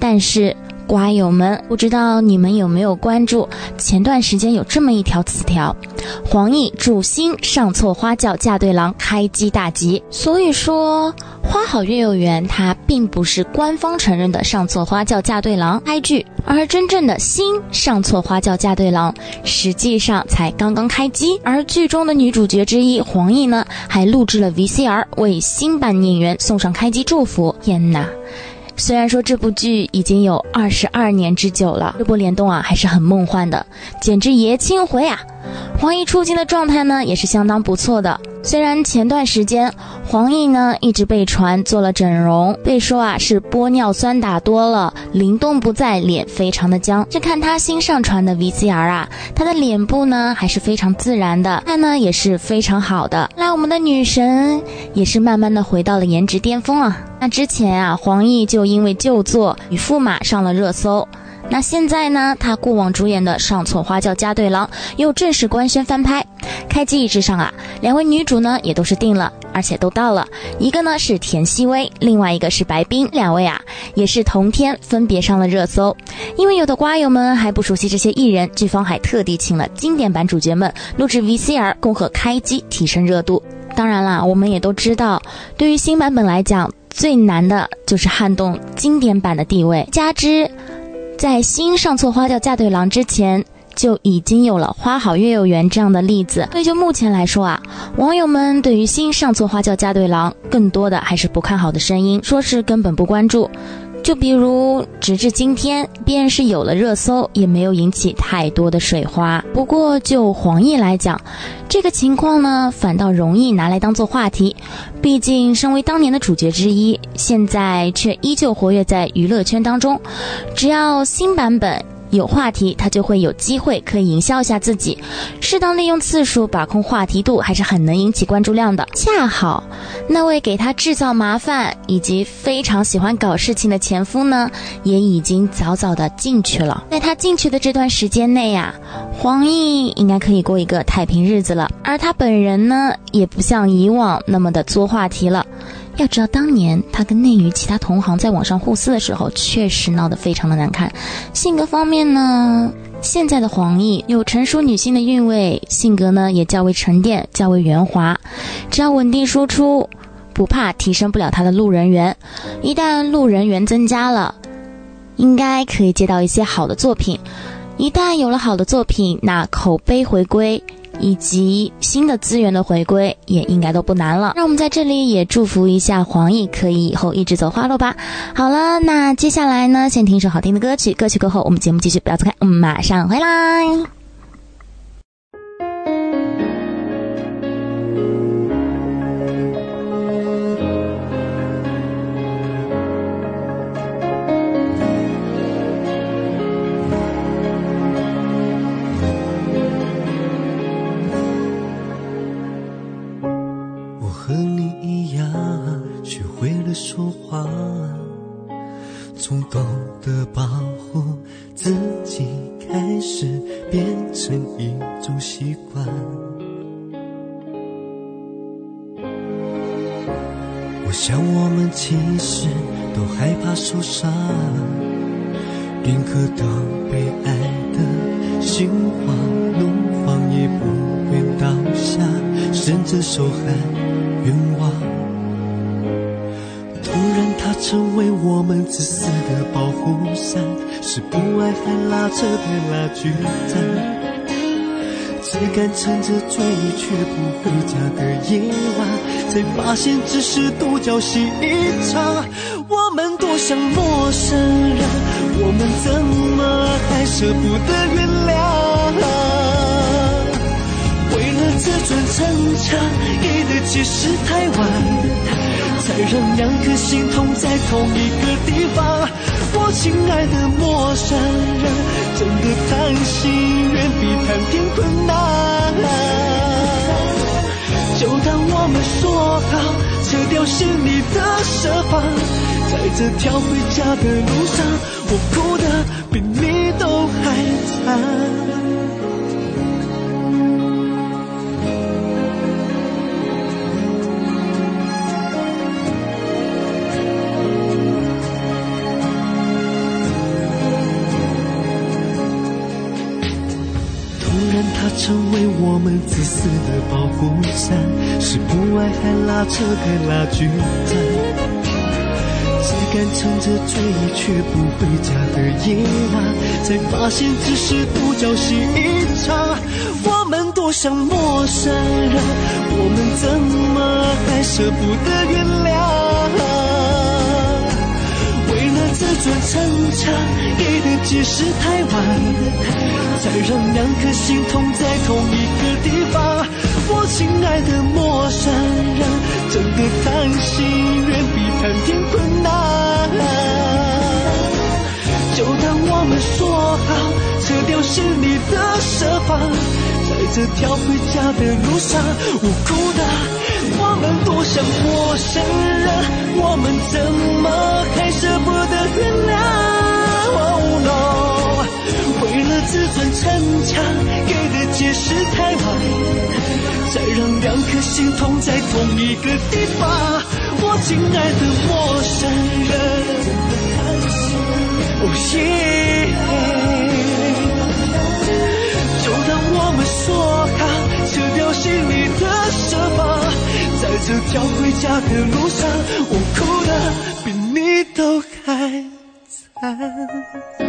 但是。瓜友们，不知道你们有没有关注？前段时间有这么一条词条：黄奕祝新上错花轿嫁对郎，开机大吉。所以说，《花好月有圆》它并不是官方承认的上错花轿嫁对郎开剧，而真正的新上错花轿嫁对郎，实际上才刚刚开机。而剧中的女主角之一黄奕呢，还录制了 VCR 为新版演员送上开机祝福。天哪！虽然说这部剧已经有二十二年之久了，这波联动啊还是很梦幻的，简直爷青回啊！黄奕出镜的状态呢也是相当不错的。虽然前段时间黄奕呢一直被传做了整容，被说啊是玻尿酸打多了，灵动不在，脸非常的僵。这看他新上传的 VCR 啊，他的脸部呢还是非常自然的，看呢也是非常好的。那我们的女神也是慢慢的回到了颜值巅峰啊。那之前啊黄奕就因为旧作《与驸马》上了热搜。那现在呢？他过往主演的《上错花轿嫁对郎》又正式官宣翻拍。开机仪式上啊，两位女主呢也都是定了，而且都到了。一个呢是田曦薇，另外一个是白冰。两位啊也是同天分别上了热搜。因为有的瓜友们还不熟悉这些艺人，剧方还特地请了经典版主角们录制 VCR，共和开机提升热度。当然啦，我们也都知道，对于新版本来讲，最难的就是撼动经典版的地位，加之。在新上错花轿嫁对郎之前，就已经有了花好月有圆这样的例子。所以就目前来说啊，网友们对于新上错花轿嫁对郎，更多的还是不看好的声音，说是根本不关注。就比如，直至今天，便是有了热搜，也没有引起太多的水花。不过，就黄奕来讲，这个情况呢，反倒容易拿来当做话题。毕竟，身为当年的主角之一，现在却依旧活跃在娱乐圈当中。只要新版本。有话题，他就会有机会可以营销一下自己，适当利用次数把控话题度，还是很能引起关注量的。恰好，那位给他制造麻烦以及非常喜欢搞事情的前夫呢，也已经早早的进去了。在他进去的这段时间内呀，黄奕应该可以过一个太平日子了。而他本人呢，也不像以往那么的作话题了。要知道，当年他跟内娱其他同行在网上互撕的时候，确实闹得非常的难看。性格方面呢，现在的黄奕有成熟女性的韵味，性格呢也较为沉淀，较为圆滑。只要稳定输出，不怕提升不了他的路人缘。一旦路人缘增加了，应该可以接到一些好的作品。一旦有了好的作品，那口碑回归。以及新的资源的回归也应该都不难了。让我们在这里也祝福一下黄奕，可以以后一直走花路吧。好了，那接下来呢，先听一首好听的歌曲。歌曲过后，我们节目继续，不要走开，我们马上回来。从懂得保护自己开始，变成一种习惯。我想我们其实都害怕受伤，片刻都被爱的心慌，怒放也不愿倒下，甚至手还冤成为我们自私的保护伞，是不爱还拉扯的拉锯战。只敢趁着醉意却不回家的夜晚，才发现只是独角戏一场。我们多像陌生人，我们怎么还舍不得原谅？为了自尊逞强，给的解释太晚，才让两颗心痛在同一个地方。我亲爱的陌生人，真的谈心远比谈天困难。就当我们说好，撤掉心里的设防，在这条回家的路上，我哭得比你都还惨。成为我们自私的保护伞，是不爱还拉扯开拉锯战，只敢撑着醉却不回家的夜晚，才发现只是独角戏一场。我们多像陌生人，我们怎么还舍不得原谅？自尊逞强，给的解释太晚，才让两颗心痛在同一个地方。我亲爱的陌生人，真的谈心远比谈天困难。就当我们说好，撤掉心里的设防，这条回家的路上，我哭的。我们多像陌生人，我们怎么还舍不得原谅？Oh no！为了自尊逞强，给的解释太晚，才让两颗心痛在同一个地方。我亲爱的陌生人，Oh yeah！这条回家的路上，我哭的比你都还惨。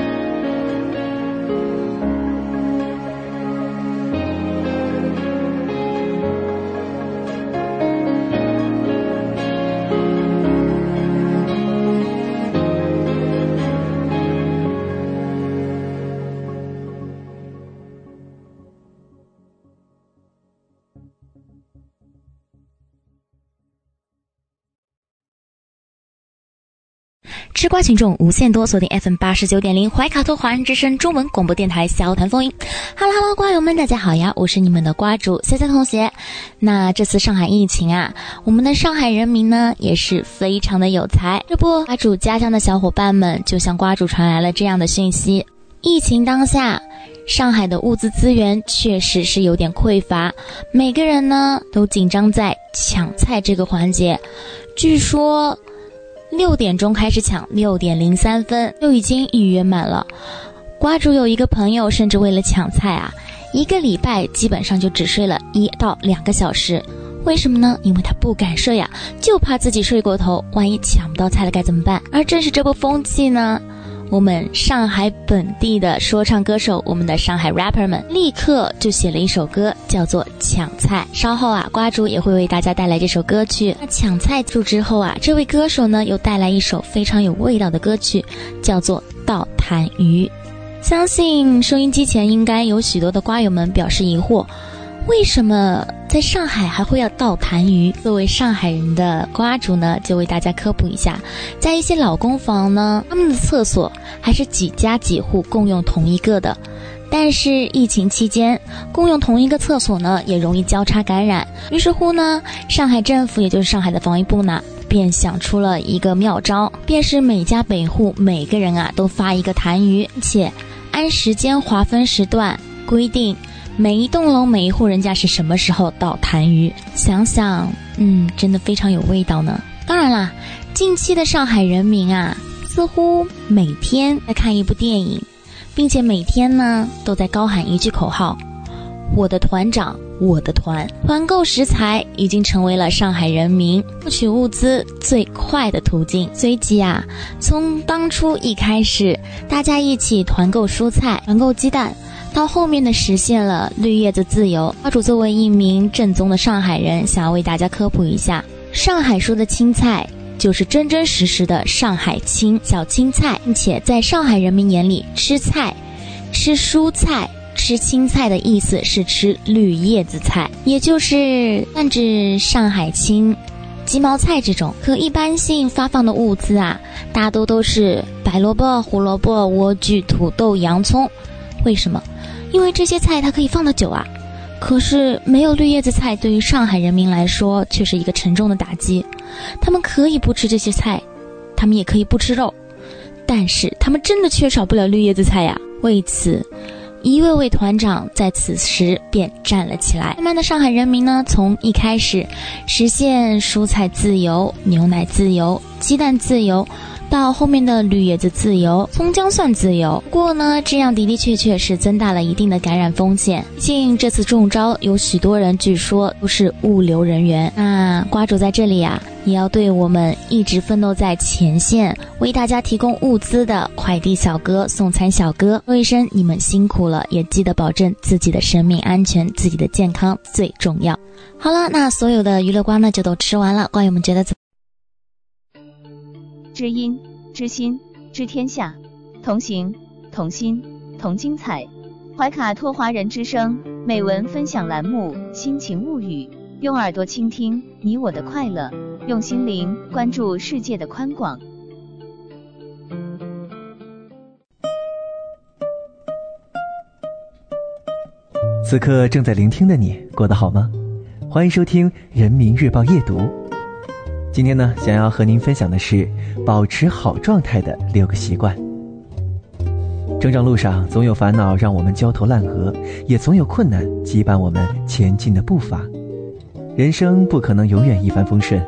瓜群众无限多，锁定 FM 八十九点零怀卡托华人之声中文广播电台小谈风云。Hello Hello，瓜友们，大家好呀！我是你们的瓜主 C C 同学。那这次上海疫情啊，我们的上海人民呢也是非常的有才。这不，瓜主家乡的小伙伴们就向瓜主传来了这样的讯息：疫情当下，上海的物资资源确实是有点匮乏，每个人呢都紧张在抢菜这个环节。据说。六点钟开始抢，六点零三分就已经预约满了。瓜主有一个朋友，甚至为了抢菜啊，一个礼拜基本上就只睡了一到两个小时。为什么呢？因为他不敢睡呀，就怕自己睡过头，万一抢不到菜了该怎么办？而正是这波风气呢。我们上海本地的说唱歌手，我们的上海 rapper 们立刻就写了一首歌，叫做《抢菜》。稍后啊，瓜主也会为大家带来这首歌曲。那抢菜住之后啊，这位歌手呢又带来一首非常有味道的歌曲，叫做《倒痰盂》。相信收音机前应该有许多的瓜友们表示疑惑。为什么在上海还会要倒痰盂？作为上海人的瓜主呢，就为大家科普一下，在一些老公房呢，他们的厕所还是几家几户共用同一个的。但是疫情期间，共用同一个厕所呢，也容易交叉感染。于是乎呢，上海政府也就是上海的防疫部呢，便想出了一个妙招，便是每家每户每个人啊都发一个痰盂，且按时间划分时段，规定每一栋楼每一户人家是什么时候倒痰盂。想想，嗯，真的非常有味道呢。当然啦，近期的上海人民啊，似乎每天在看一部电影，并且每天呢都在高喊一句口号：“我的团长。”我的团团购食材已经成为了上海人民获取物资最快的途径。随即啊，从当初一开始，大家一起团购蔬菜、团购鸡蛋，到后面的实现了绿叶子自由。花主作为一名正宗的上海人，想要为大家科普一下，上海说的青菜就是真真实实的上海青小青菜，并且在上海人民眼里，吃菜，吃蔬菜。吃青菜的意思是吃绿叶子菜，也就是泛指上海青、鸡毛菜这种。可一般性发放的物资啊，大多都是白萝卜、胡萝卜、莴苣、土豆、洋葱。为什么？因为这些菜它可以放得久啊。可是没有绿叶子菜，对于上海人民来说却是一个沉重的打击。他们可以不吃这些菜，他们也可以不吃肉，但是他们真的缺少不了绿叶子菜呀。为此。一位位团长在此时便站了起来。慢慢的，上海人民呢，从一开始实现蔬菜自由、牛奶自由、鸡蛋自由。到后面的绿叶子自由，葱姜蒜自由。不过呢，这样的的确确是增大了一定的感染风险。毕竟这次中招有许多人，据说都是物流人员。那瓜主在这里啊，也要对我们一直奋斗在前线为大家提供物资的快递小哥、送餐小哥说一声你们辛苦了，也记得保证自己的生命安全，自己的健康最重要。好了，那所有的娱乐瓜呢就都吃完了，瓜友们觉得怎？知音、知心、知天下，同行、同心、同精彩。怀卡托华人之声美文分享栏目《心情物语》，用耳朵倾听你我的快乐，用心灵关注世界的宽广。此刻正在聆听的你，过得好吗？欢迎收听《人民日报夜读》。今天呢，想要和您分享的是保持好状态的六个习惯。成长路上总有烦恼让我们焦头烂额，也总有困难羁绊我们前进的步伐。人生不可能永远一帆风顺，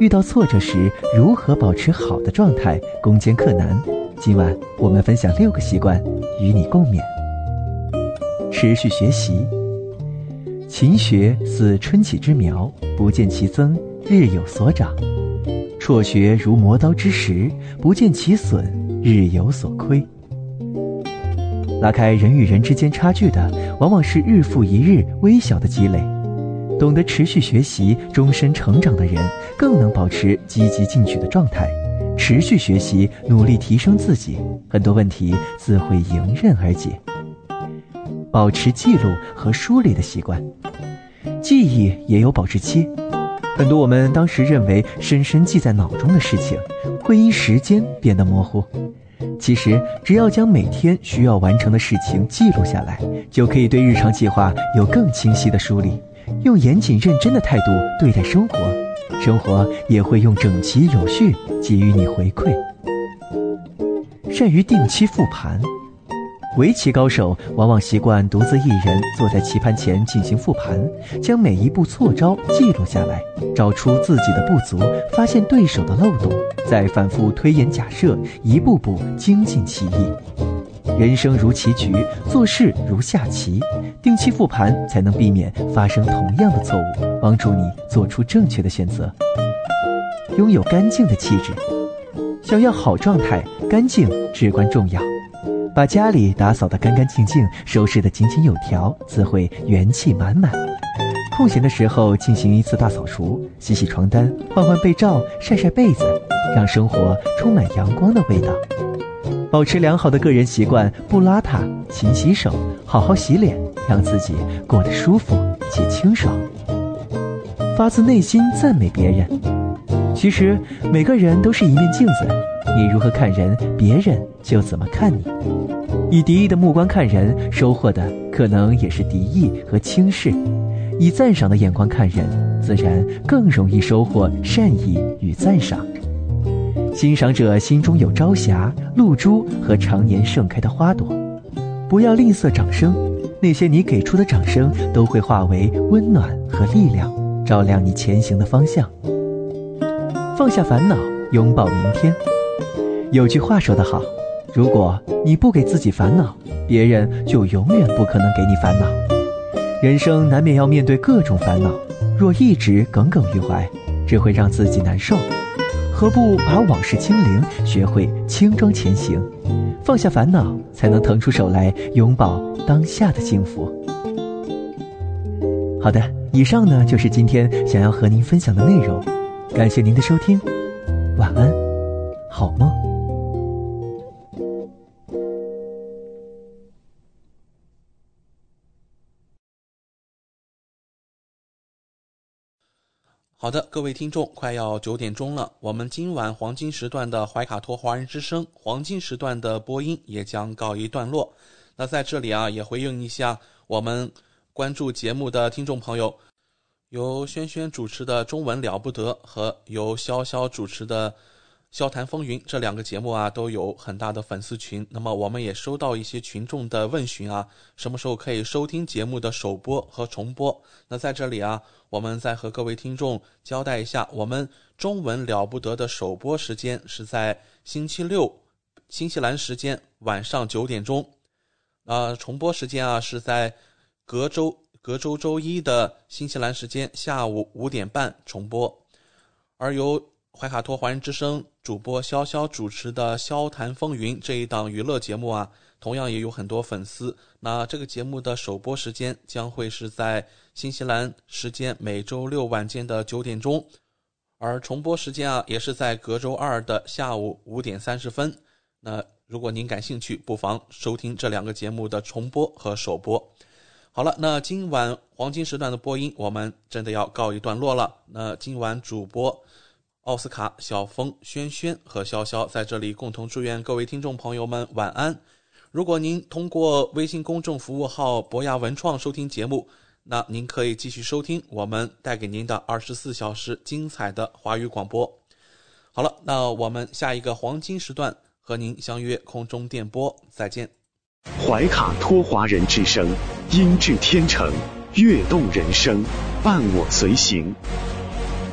遇到挫折时如何保持好的状态，攻坚克难。今晚我们分享六个习惯，与你共勉。持续学习，勤学似春起之苗，不见其增。日有所长，辍学如磨刀之石，不见其损；日有所亏。拉开人与人之间差距的，往往是日复一日微小的积累。懂得持续学习、终身成长的人，更能保持积极进取的状态。持续学习，努力提升自己，很多问题自会迎刃而解。保持记录和梳理的习惯，记忆也有保质期。很多我们当时认为深深记在脑中的事情，会因时间变得模糊。其实，只要将每天需要完成的事情记录下来，就可以对日常计划有更清晰的梳理。用严谨认真的态度对待生活，生活也会用整齐有序给予你回馈。善于定期复盘。围棋高手往往习惯独自一人坐在棋盘前进行复盘，将每一步错招记录下来，找出自己的不足，发现对手的漏洞，再反复推演假设，一步步精进棋艺。人生如棋局，做事如下棋，定期复盘才能避免发生同样的错误，帮助你做出正确的选择。拥有干净的气质，想要好状态，干净至关重要。把家里打扫得干干净净，收拾得井井有条，自会元气满满。空闲的时候进行一次大扫除，洗洗床单，换换被罩，晒晒被子，让生活充满阳光的味道。保持良好的个人习惯，不邋遢，勤洗手，好好洗脸，让自己过得舒服且清爽。发自内心赞美别人。其实每个人都是一面镜子，你如何看人，别人就怎么看你。以敌意的目光看人，收获的可能也是敌意和轻视；以赞赏的眼光看人，自然更容易收获善意与赞赏。欣赏者心中有朝霞、露珠和常年盛开的花朵。不要吝啬掌声，那些你给出的掌声都会化为温暖和力量，照亮你前行的方向。放下烦恼，拥抱明天。有句话说得好：如果你不给自己烦恼，别人就永远不可能给你烦恼。人生难免要面对各种烦恼，若一直耿耿于怀，只会让自己难受。何不把往事清零，学会轻装前行，放下烦恼，才能腾出手来拥抱当下的幸福。好的，以上呢就是今天想要和您分享的内容，感谢您的收听，晚安，好梦。好的，各位听众，快要九点钟了，我们今晚黄金时段的怀卡托华人之声黄金时段的播音也将告一段落。那在这里啊，也回应一下我们关注节目的听众朋友，由轩轩主持的《中文了不得》和由潇潇主持的。笑谈风云这两个节目啊，都有很大的粉丝群。那么我们也收到一些群众的问询啊，什么时候可以收听节目的首播和重播？那在这里啊，我们再和各位听众交代一下，我们中文了不得的首播时间是在星期六，新西兰时间晚上九点钟，呃，重播时间啊是在隔周隔周周一的新西兰时间下午五点半重播，而由。怀卡托华人之声主播潇潇主持的《笑谈风云》这一档娱乐节目啊，同样也有很多粉丝。那这个节目的首播时间将会是在新西兰时间每周六晚间的九点钟，而重播时间啊，也是在隔周二的下午五点三十分。那如果您感兴趣，不妨收听这两个节目的重播和首播。好了，那今晚黄金时段的播音，我们真的要告一段落了。那今晚主播。奥斯卡、小峰、轩轩和潇潇在这里共同祝愿各位听众朋友们晚安。如果您通过微信公众服务号博雅文创收听节目，那您可以继续收听我们带给您的二十四小时精彩的华语广播。好了，那我们下一个黄金时段和您相约空中电波，再见。怀卡托华人之声，音质天成，悦动人生，伴我随行。